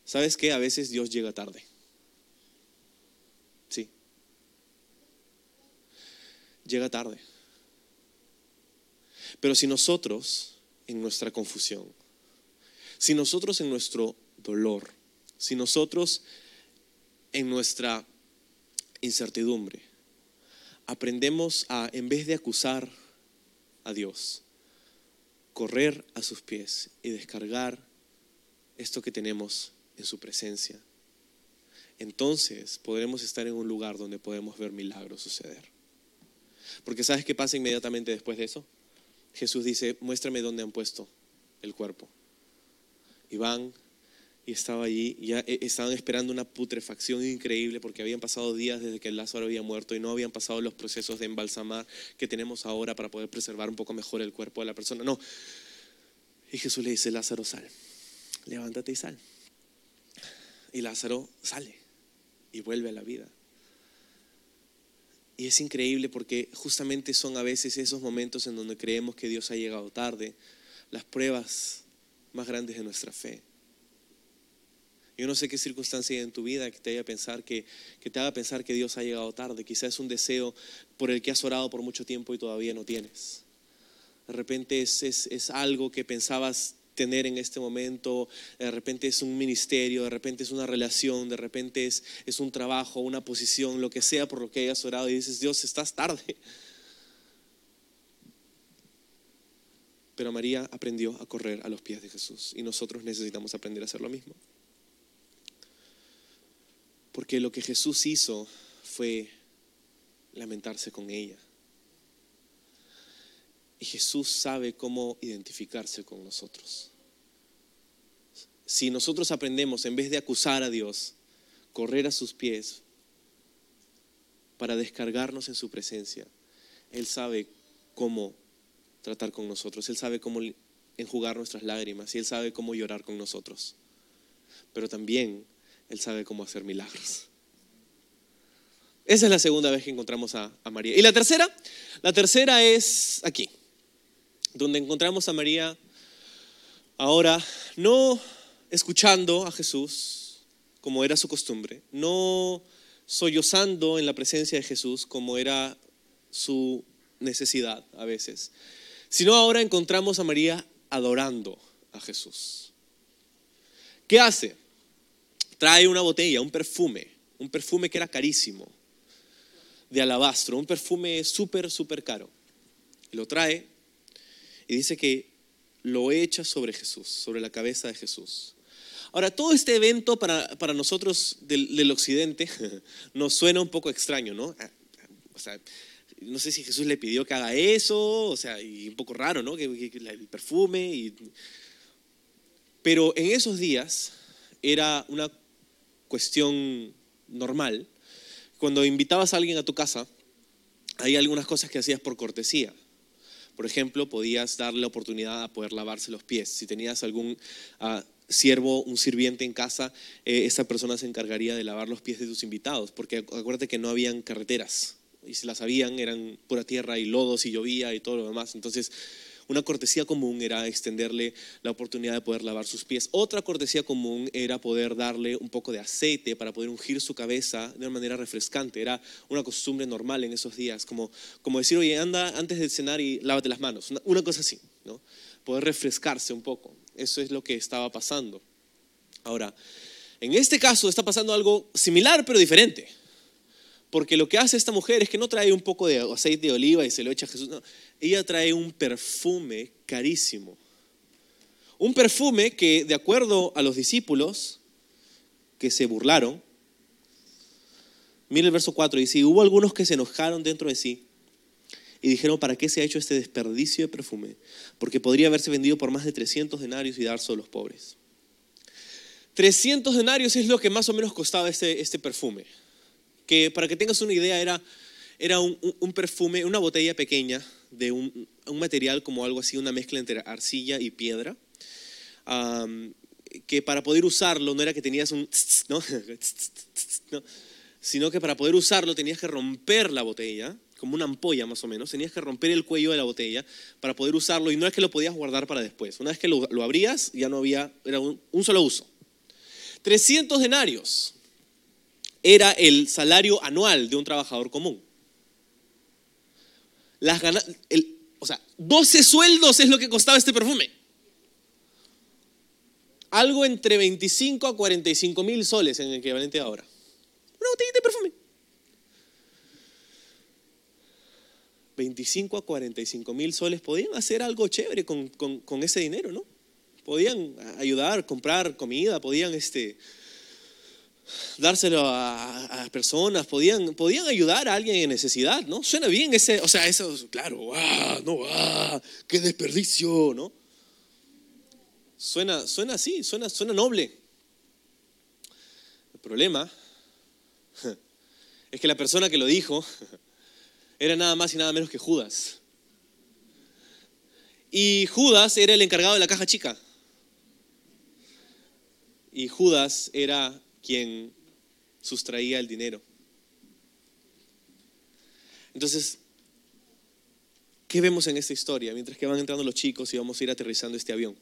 ¿Sabes qué? A veces Dios llega tarde. Sí. Llega tarde. Pero si nosotros, en nuestra confusión, si nosotros en nuestro dolor, si nosotros en nuestra incertidumbre aprendemos a, en vez de acusar a Dios, correr a sus pies y descargar esto que tenemos en su presencia, entonces podremos estar en un lugar donde podemos ver milagros suceder. Porque ¿sabes qué pasa inmediatamente después de eso? Jesús dice, muéstrame dónde han puesto el cuerpo. Y van y estaba allí, ya eh, estaban esperando una putrefacción increíble porque habían pasado días desde que Lázaro había muerto y no habían pasado los procesos de embalsamar que tenemos ahora para poder preservar un poco mejor el cuerpo de la persona. No. Y Jesús le dice, Lázaro, sal, levántate y sal. Y Lázaro sale y vuelve a la vida. Y es increíble porque justamente son a veces esos momentos en donde creemos que Dios ha llegado tarde, las pruebas más grandes de nuestra fe. Yo no sé qué circunstancia hay en tu vida que te haga pensar que, que te haga pensar que Dios ha llegado tarde. Quizás es un deseo por el que has orado por mucho tiempo y todavía no tienes. De repente es, es, es algo que pensabas tener en este momento, de repente es un ministerio, de repente es una relación, de repente es, es un trabajo, una posición, lo que sea por lo que hayas orado y dices, Dios, estás tarde. Pero María aprendió a correr a los pies de Jesús y nosotros necesitamos aprender a hacer lo mismo. Porque lo que Jesús hizo fue lamentarse con ella. Y Jesús sabe cómo identificarse con nosotros. Si nosotros aprendemos, en vez de acusar a Dios, correr a sus pies para descargarnos en su presencia, Él sabe cómo tratar con nosotros, Él sabe cómo enjugar nuestras lágrimas y Él sabe cómo llorar con nosotros. Pero también él sabe cómo hacer milagros. Esa es la segunda vez que encontramos a, María. ¿Y la tercera? La tercera es aquí, donde encontramos a María ahora no escuchando a Jesús como era su costumbre, no sollozando en la presencia de Jesús como era su necesidad a veces, sino ahora encontramos a María adorando a Jesús. ¿Qué hace? Trae una botella, un perfume, un perfume que era carísimo, de alabastro, un perfume súper, súper caro. Lo trae y dice que lo echa sobre Jesús, sobre la cabeza de Jesús. Ahora, todo este evento para, para nosotros del, del, occidente nos suena un poco extraño, ¿no? O sea, no sé si Jesús le pidió que haga eso, o sea, y un poco raro, ¿no? Que, que el perfume. Pero en esos días era una cuestión normal. Cuando invitabas a alguien a tu casa, hay algunas cosas que hacías por cortesía. Por ejemplo, podías darle la oportunidad a poder lavarse los pies. Si tenías algún uh, siervo, un sirviente en casa, eh, esa persona se encargaría de lavar los pies de tus invitados, porque acuérdate que no habían carreteras y si las habían eran pura tierra y lodos y llovía y todo lo demás. Entonces, una cortesía común era extenderle la oportunidad de poder lavar sus pies. Otra cortesía común era poder darle un poco de aceite para poder ungir su cabeza de una manera refrescante. Era una costumbre normal en esos días, como, como decir, oye, anda antes de cenar y lávate las manos. Una, una cosa así, ¿no? Poder refrescarse un poco. Eso es lo que estaba pasando. Ahora, en este caso está pasando algo similar pero diferente. Porque lo que hace esta mujer es que no trae un poco de aceite de oliva y se lo echa a Jesús. Ella trae un perfume carísimo. Un perfume que, de acuerdo a los discípulos que se burlaron, mira el verso 4, dice, hubo algunos que se enojaron dentro de sí y dijeron, ¿para qué se ha hecho este desperdicio de perfume? Porque podría haberse vendido por más de 300 denarios y darse a los pobres. 300 denarios es lo que más o menos costaba este, este perfume que para que tengas una idea era, era un, perfume, una botella pequeña de un, material como algo así, una mezcla entre arcilla y piedra, que para poder usarlo no era que tenías un... ¿no? ¿no? sino que para poder usarlo tenías que romper la botella, como una ampolla más o menos, tenías que romper el cuello de la botella para poder usarlo y no es que lo podías guardar para después. Una vez que lo, abrías ya no había, era un, un solo uso. 300 denarios era el salario anual de un trabajador común. Las el, o sea, 12 sueldos es lo que costaba este perfume. Algo entre 25 a 45 mil soles en el equivalente de ahora. Una botella de perfume. 25 a 45 mil soles podían hacer algo chévere con, con, con, ese dinero, ¿no? Podían ayudar, comprar comida, podían este, dárselo a, a, personas, podían, podían ayudar a alguien en necesidad, ¿no? Suena bien ese, o sea, eso, claro, ¡ah, no, ah, qué desperdicio, ¿no? Suena, suena así, suena, suena noble. El problema es que la persona que lo dijo era nada más y nada menos que Judas. Y Judas era el encargado de la caja chica. Y Judas era quien sustraía el dinero. Entonces, ¿qué vemos en esta historia? Mientras que van entrando los chicos y vamos a ir aterrizando este avión.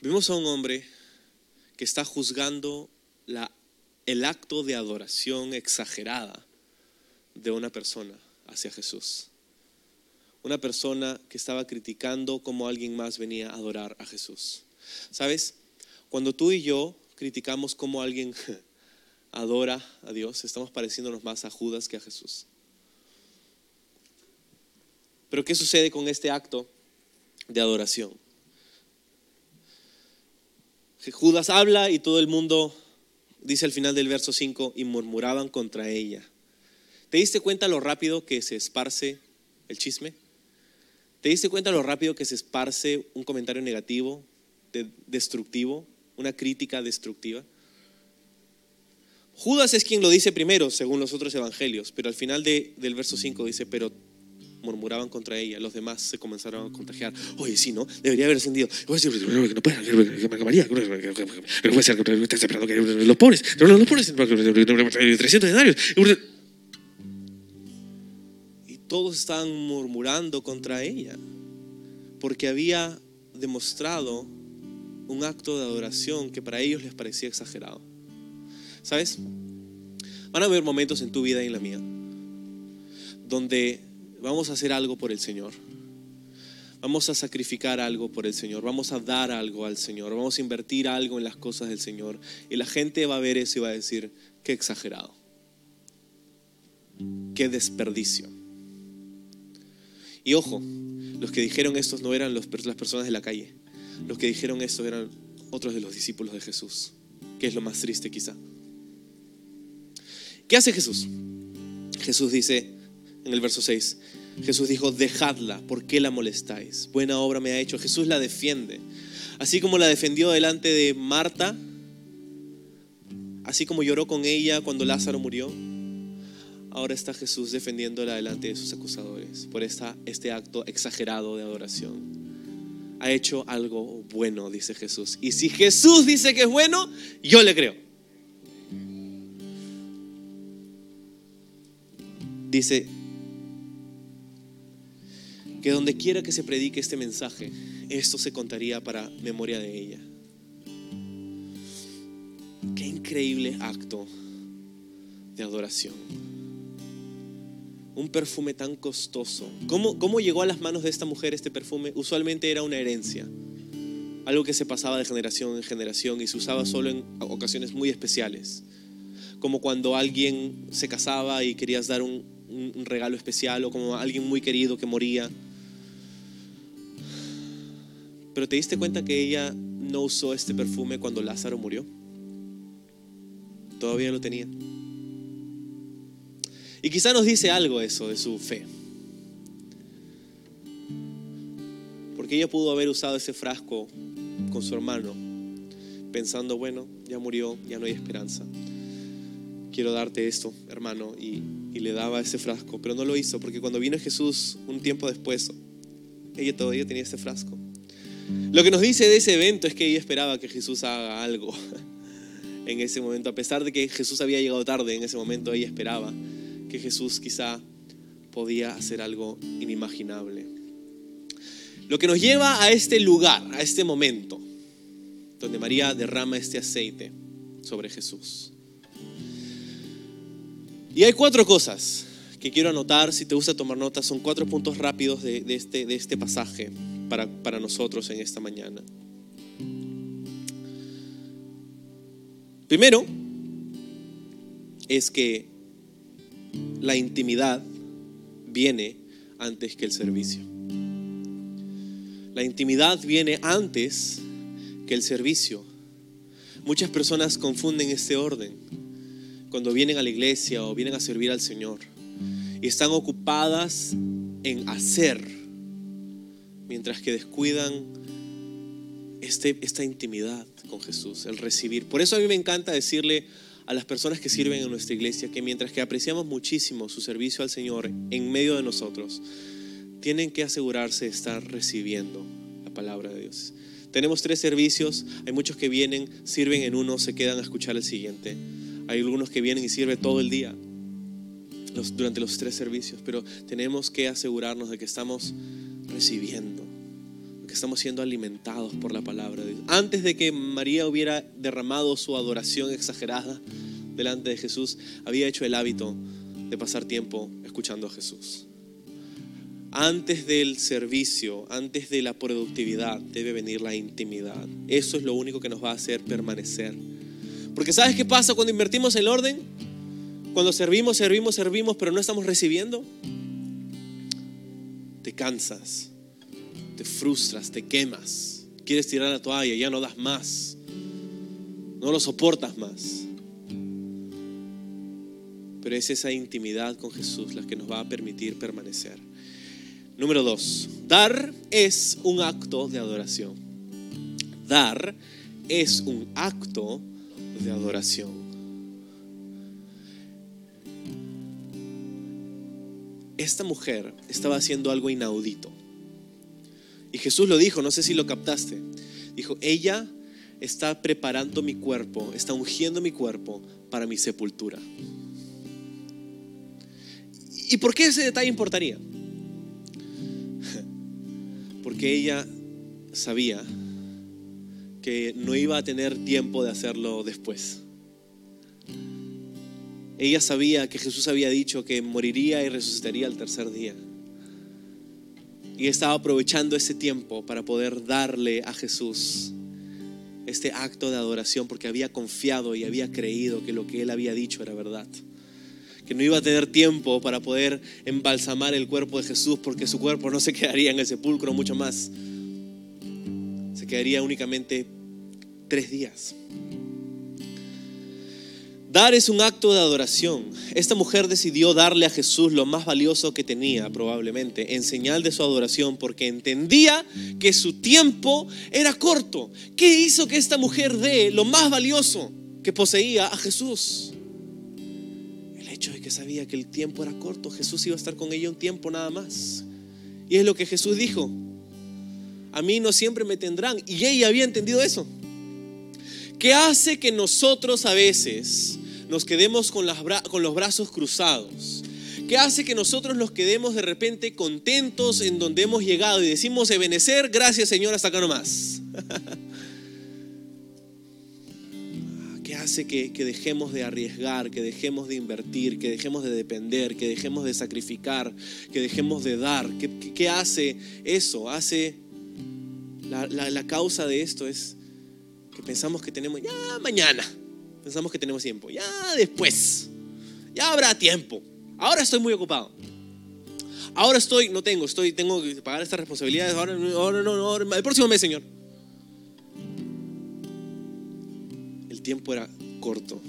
Vemos a un hombre que está juzgando el acto de adoración exagerada de una persona hacia Jesús. Una persona que estaba criticando cómo alguien más venía a adorar a Jesús. ¿Sabes? Cuando tú y yo criticamos cómo alguien adora a Dios, estamos pareciéndonos más a Judas que a Jesús. Pero ¿qué sucede con este acto de adoración? Judas habla y todo el mundo dice al final del verso 5 y murmuraban contra ella. ¿Te diste cuenta lo rápido que se esparce el chisme? ¿Te diste cuenta lo rápido que se esparce un comentario negativo, destructivo, una crítica destructiva. Judas es quien lo dice primero, según los otros evangelios, pero al final de, del verso 5 dice, pero murmuraban contra ella, los demás se comenzaron a contagiar. Oye, sí, ¿no? Debería haber que los pobres, los pobres, 300 denarios. Y todos estaban murmurando contra ella, porque había demostrado un acto de adoración que para ellos les parecía exagerado. ¿Sabes? Van a haber momentos en tu vida y en la mía donde vamos a hacer algo por el Señor. Vamos a sacrificar algo por el Señor, vamos a dar algo al Señor, vamos a invertir algo en las cosas del Señor. Y la gente va a ver eso y va a decir, qué exagerado, qué desperdicio. Y ojo, los que dijeron esto no eran las personas de la calle, los que dijeron esto eran otros de los discípulos de Jesús, que es lo más triste quizá. ¿Qué hace Jesús? Jesús dice en el verso 6, Jesús dijo, dejadla, ¿por qué la molestáis? Buena obra me ha hecho. Jesús la defiende. Así como la defendió delante de Marta, así como lloró con ella cuando Lázaro murió, ahora está Jesús defendiéndola delante de sus acusadores por esta, este acto exagerado de adoración. Ha hecho algo bueno, dice Jesús. Y si Jesús dice que es bueno, yo le creo. Dice, que donde quiera que se predique este mensaje, esto se contaría para memoria de ella. Qué increíble acto de adoración. Un perfume tan costoso. ¿Cómo, ¿Cómo llegó a las manos de esta mujer este perfume? Usualmente era una herencia, algo que se pasaba de generación en generación y se usaba solo en ocasiones muy especiales, como cuando alguien se casaba y querías dar un, un regalo especial o como alguien muy querido que moría pero te diste cuenta que ella no usó este perfume cuando Lázaro murió. Todavía lo tenía. Y quizá nos dice algo eso de su fe. Porque ella pudo haber usado ese frasco con su hermano, pensando, bueno, ya murió, ya no hay esperanza. Quiero darte esto, hermano. Y, y le daba ese frasco, pero no lo hizo, porque cuando vino Jesús un tiempo después, ella todavía tenía ese frasco. Lo que nos dice de ese evento es que ella esperaba que Jesús haga algo en ese momento. A pesar de que Jesús había llegado tarde en ese momento, ella esperaba que Jesús quizá podía hacer algo inimaginable. Lo que nos lleva a este lugar, a este momento, donde María derrama este aceite sobre Jesús. Y hay cuatro cosas que quiero anotar, si te gusta tomar notas, son cuatro puntos rápidos de, este, de este pasaje para, nosotros en esta mañana. Primero, es que la intimidad viene antes que el servicio. La intimidad viene antes que el servicio. Muchas personas confunden este orden cuando vienen a la iglesia o vienen a servir al Señor y están ocupadas en hacer mientras que descuidan este, esta intimidad con Jesús, el recibir. Por eso a mí me encanta decirle a las personas que sirven en nuestra iglesia que mientras que apreciamos muchísimo su servicio al Señor en medio de nosotros, tienen que asegurarse de estar recibiendo la palabra de Dios. Tenemos tres servicios, hay muchos que vienen, sirven en uno, se quedan a escuchar el siguiente. Hay algunos que vienen y sirven todo el día durante los tres servicios, pero tenemos que asegurarnos de que estamos recibiendo, que estamos siendo alimentados por la palabra de Dios. Antes de que María hubiera derramado su adoración exagerada delante de Jesús, había hecho el hábito de pasar tiempo escuchando a Jesús. Antes del servicio, antes de la productividad, debe venir la intimidad. Eso es lo único que nos va a hacer permanecer. Porque ¿sabes qué pasa cuando invertimos el orden? Cuando servimos, servimos, servimos, pero no estamos recibiendo te cansas, te frustras, te quemas, quieres tirar la toalla, ya no das más, no lo soportas más. Pero es esa intimidad con Jesús la que nos va a permitir permanecer. Número dos, dar es un acto de adoración. Dar es un acto de adoración. esta mujer estaba haciendo algo inaudito. Y Jesús lo dijo, no sé si lo captaste. Dijo, ella está preparando mi cuerpo, está ungiendo mi cuerpo para mi sepultura. ¿Y por qué ese detalle importaría? Porque ella sabía que no iba a tener tiempo de hacerlo después. ella sabía que Jesús había dicho que moriría y resucitaría al tercer día. Y estaba aprovechando ese tiempo para poder darle a Jesús este acto de adoración porque había confiado y había creído que lo que él había dicho era verdad. Que no iba a tener tiempo para poder embalsamar el cuerpo de Jesús porque su cuerpo no se quedaría en el sepulcro mucho más. Se quedaría únicamente tres días. Dar es un acto de adoración. Esta mujer decidió darle a Jesús lo más valioso que tenía, probablemente, en señal de su adoración, porque entendía que su tiempo era corto. ¿Qué hizo que esta mujer dé lo más valioso que poseía a Jesús? El hecho de que sabía que el tiempo era corto. Jesús iba a estar con ella un tiempo nada más. Y es lo que Jesús dijo. A mí no siempre me tendrán. Y ella había entendido eso. ¿Qué hace que nosotros a veces nos quedemos con, los brazos cruzados? ¿Qué hace que nosotros nos quedemos de repente contentos en donde hemos llegado y decimos, Ebenecer, gracias Señor, hasta acá nomás? ¿Qué hace que, dejemos de arriesgar, que dejemos de invertir, que dejemos de depender, que dejemos de sacrificar, que dejemos de dar? ¿Qué, hace eso? Hace la causa de esto es que pensamos que tenemos ya mañana, pensamos que tenemos tiempo, ya después, ya habrá tiempo. Ahora estoy muy ocupado. Ahora estoy, no tengo, estoy, tengo que pagar estas responsabilidades. Ahora, ahora no, no, el próximo mes, Señor. El tiempo era corto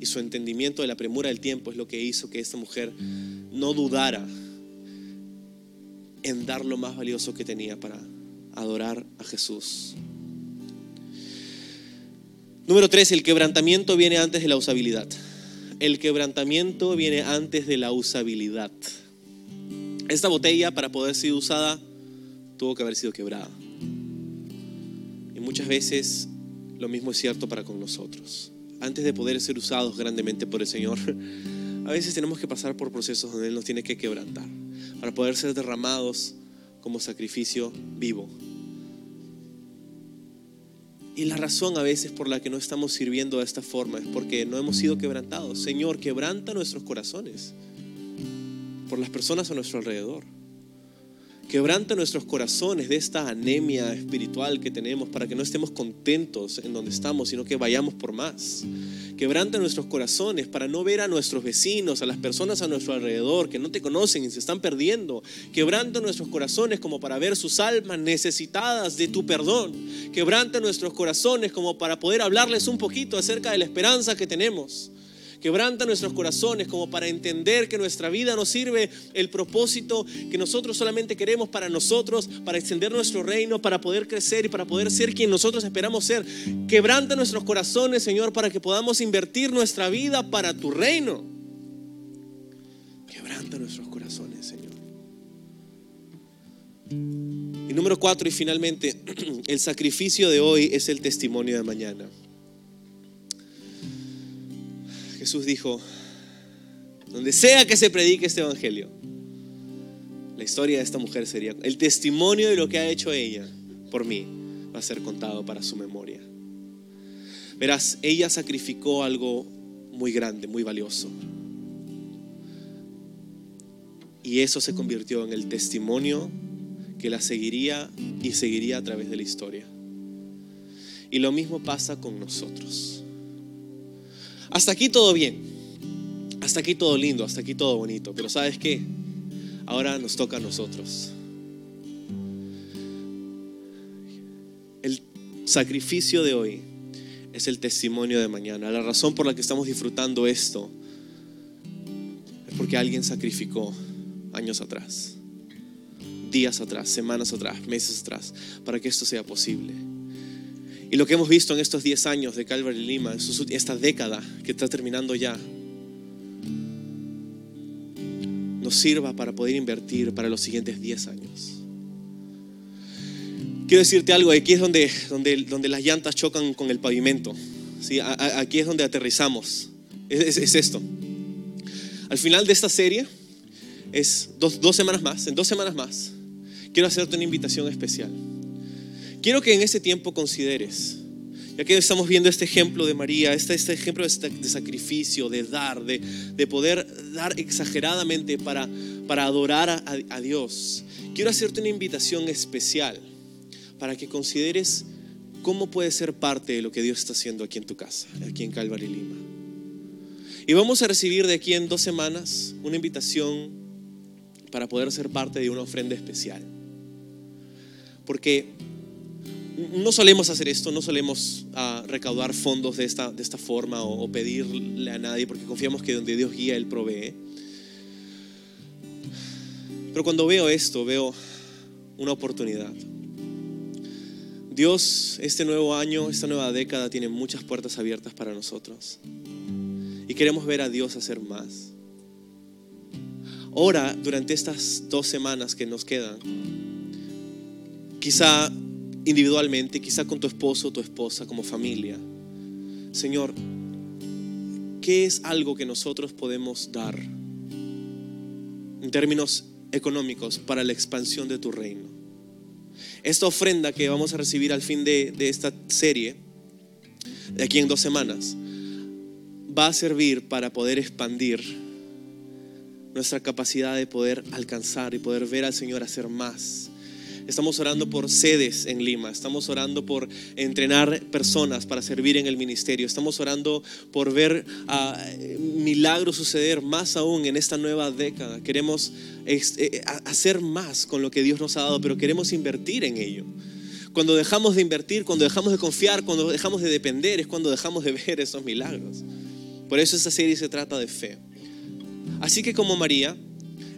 y su entendimiento de la premura del tiempo es lo que hizo que esta mujer no dudara en dar lo más valioso que tenía para adorar a Jesús. Número tres, el quebrantamiento viene antes de la usabilidad. El quebrantamiento viene antes de la usabilidad. Esta botella, para poder ser usada, tuvo que haber sido quebrada. Y muchas veces lo mismo es cierto para con nosotros. Antes de poder ser usados grandemente por el Señor, a veces tenemos que pasar por procesos donde Él nos tiene que quebrantar para poder ser derramados como sacrificio vivo y la razón a veces por la que no estamos sirviendo de esta forma es porque no hemos sido quebrantados. Señor, quebranta nuestros corazones por las personas a nuestro alrededor. Quebranta nuestros corazones de esta anemia espiritual que tenemos para que no estemos contentos en donde estamos, sino que vayamos por más. Quebranta nuestros corazones para no ver a nuestros vecinos, a las personas a nuestro alrededor que no te conocen y se están perdiendo. Quebranta nuestros corazones como para ver sus almas necesitadas de tu perdón. Quebranta nuestros corazones como para poder hablarles un poquito acerca de la esperanza que tenemos. Quebranta nuestros corazones como para entender que nuestra vida no sirve el propósito que nosotros solamente queremos para nosotros, para extender nuestro reino, para poder crecer y para poder ser quien nosotros esperamos ser. Quebranta nuestros corazones, Señor, para que podamos invertir nuestra vida para tu reino. Quebranta nuestros corazones, Señor. Y número cuatro, y finalmente, el sacrificio de hoy es el testimonio de mañana. Jesús dijo, donde sea que se predique este evangelio, la historia de esta mujer sería, el testimonio de lo que ha hecho ella por mí va a ser contado para su memoria. Verás, ella sacrificó algo muy grande, muy valioso. Y eso se convirtió en el testimonio que la seguiría y seguiría a través de la historia. Y lo mismo pasa con nosotros. Hasta aquí todo bien. Hasta aquí todo lindo, hasta aquí todo bonito. Pero ¿sabes qué? Ahora nos toca a nosotros. El sacrificio de hoy es el testimonio de mañana. La razón por la que estamos disfrutando esto es porque alguien sacrificó años atrás, días atrás, semanas atrás, meses atrás, para que esto sea posible. Y lo que hemos visto en estos 10 años de Calvary Lima, esta década que está terminando ya, nos sirva para poder invertir para los siguientes 10 años. Quiero decirte algo, aquí es donde, donde, donde las llantas chocan con el pavimento. ¿sí? aquí es donde aterrizamos. Es, es, esto. Al final de esta serie, es dos, dos semanas más, en dos semanas más, quiero hacerte una invitación especial. Quiero que en ese tiempo consideres, Ya que estamos viendo este ejemplo de María, este, este ejemplo de, de, sacrificio, de dar, de, de poder dar exageradamente para, para adorar a, a Dios, quiero hacerte una invitación especial para que consideres cómo puedes ser parte de lo que Dios está haciendo aquí en tu casa, aquí en Calvary Lima. Y vamos a recibir de aquí en dos semanas una invitación para poder ser parte de una ofrenda especial. Porque no solemos hacer esto, no solemos uh, recaudar fondos de esta, de esta forma o, o, pedirle a nadie, porque confiamos que donde Dios guía, Él provee. Pero cuando veo esto, veo una oportunidad. Dios, este nuevo año, esta nueva década tiene muchas puertas abiertas para nosotros. Y queremos ver a Dios hacer más. Ora durante estas dos semanas que nos quedan. Quizá individualmente, quizá con tu esposo o tu esposa, como familia. Señor, ¿qué es algo que nosotros podemos dar en términos económicos para la expansión de tu reino? Esta ofrenda que vamos a recibir al fin de, de esta serie, de aquí en dos semanas, va a servir para poder expandir nuestra capacidad de poder alcanzar y poder ver al Señor hacer más Estamos orando por sedes en Lima, estamos orando por entrenar personas para servir en el ministerio, estamos orando por ver uh, milagros suceder más aún en esta nueva década. Queremos eh, hacer más con lo que Dios nos ha dado, pero queremos invertir en ello. Cuando dejamos de invertir, cuando dejamos de confiar, cuando dejamos de depender, es cuando dejamos de ver esos milagros. Por eso esta serie se trata de fe. Así que como María,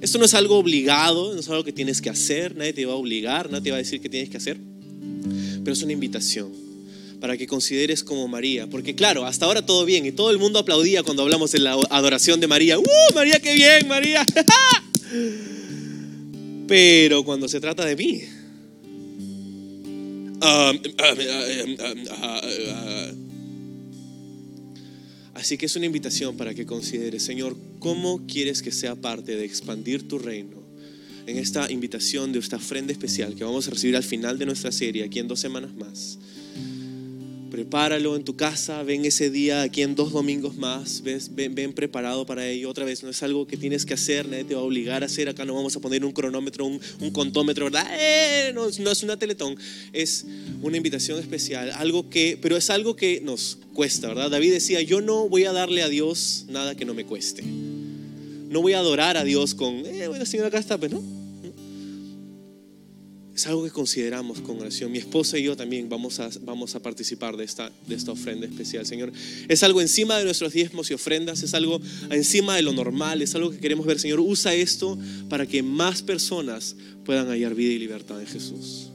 esto no es algo obligado, no es algo que tienes que hacer, nadie te va a obligar, nadie te va a decir qué tienes que hacer, pero es una invitación para que consideres como María, porque claro, hasta ahora todo bien y todo el mundo aplaudía cuando hablamos de la adoración de María. ¡Uh, María, qué bien, María! pero cuando se trata de mí, um, um, um, Así que es una invitación para que consideres, Señor, cómo quieres que sea parte de expandir tu reino en esta invitación de esta ofrenda especial que vamos a recibir al final de nuestra serie, aquí en dos semanas más. Prepáralo en tu casa, ven ese día aquí en dos domingos más, ven, preparado para ello. Otra vez, no es algo que tienes que hacer, nadie te va a obligar a hacer. Acá no vamos a poner un cronómetro, un, contómetro, ¿verdad? ¡Eh! No, no, es una teletón, es una invitación especial, algo que, pero es algo que nos cuesta, ¿verdad? David decía, yo no voy a darle a Dios nada que no me cueste. No voy a adorar a Dios con, eh, bueno, Señor, acá está, pues no es algo que consideramos con oración. Mi esposa y yo también vamos a, vamos a participar de esta, de esta ofrenda especial, Señor. Es algo encima de nuestros diezmos y ofrendas, es algo encima de lo normal, es algo que queremos ver, Señor. Usa esto para que más personas puedan hallar vida y libertad en Jesús.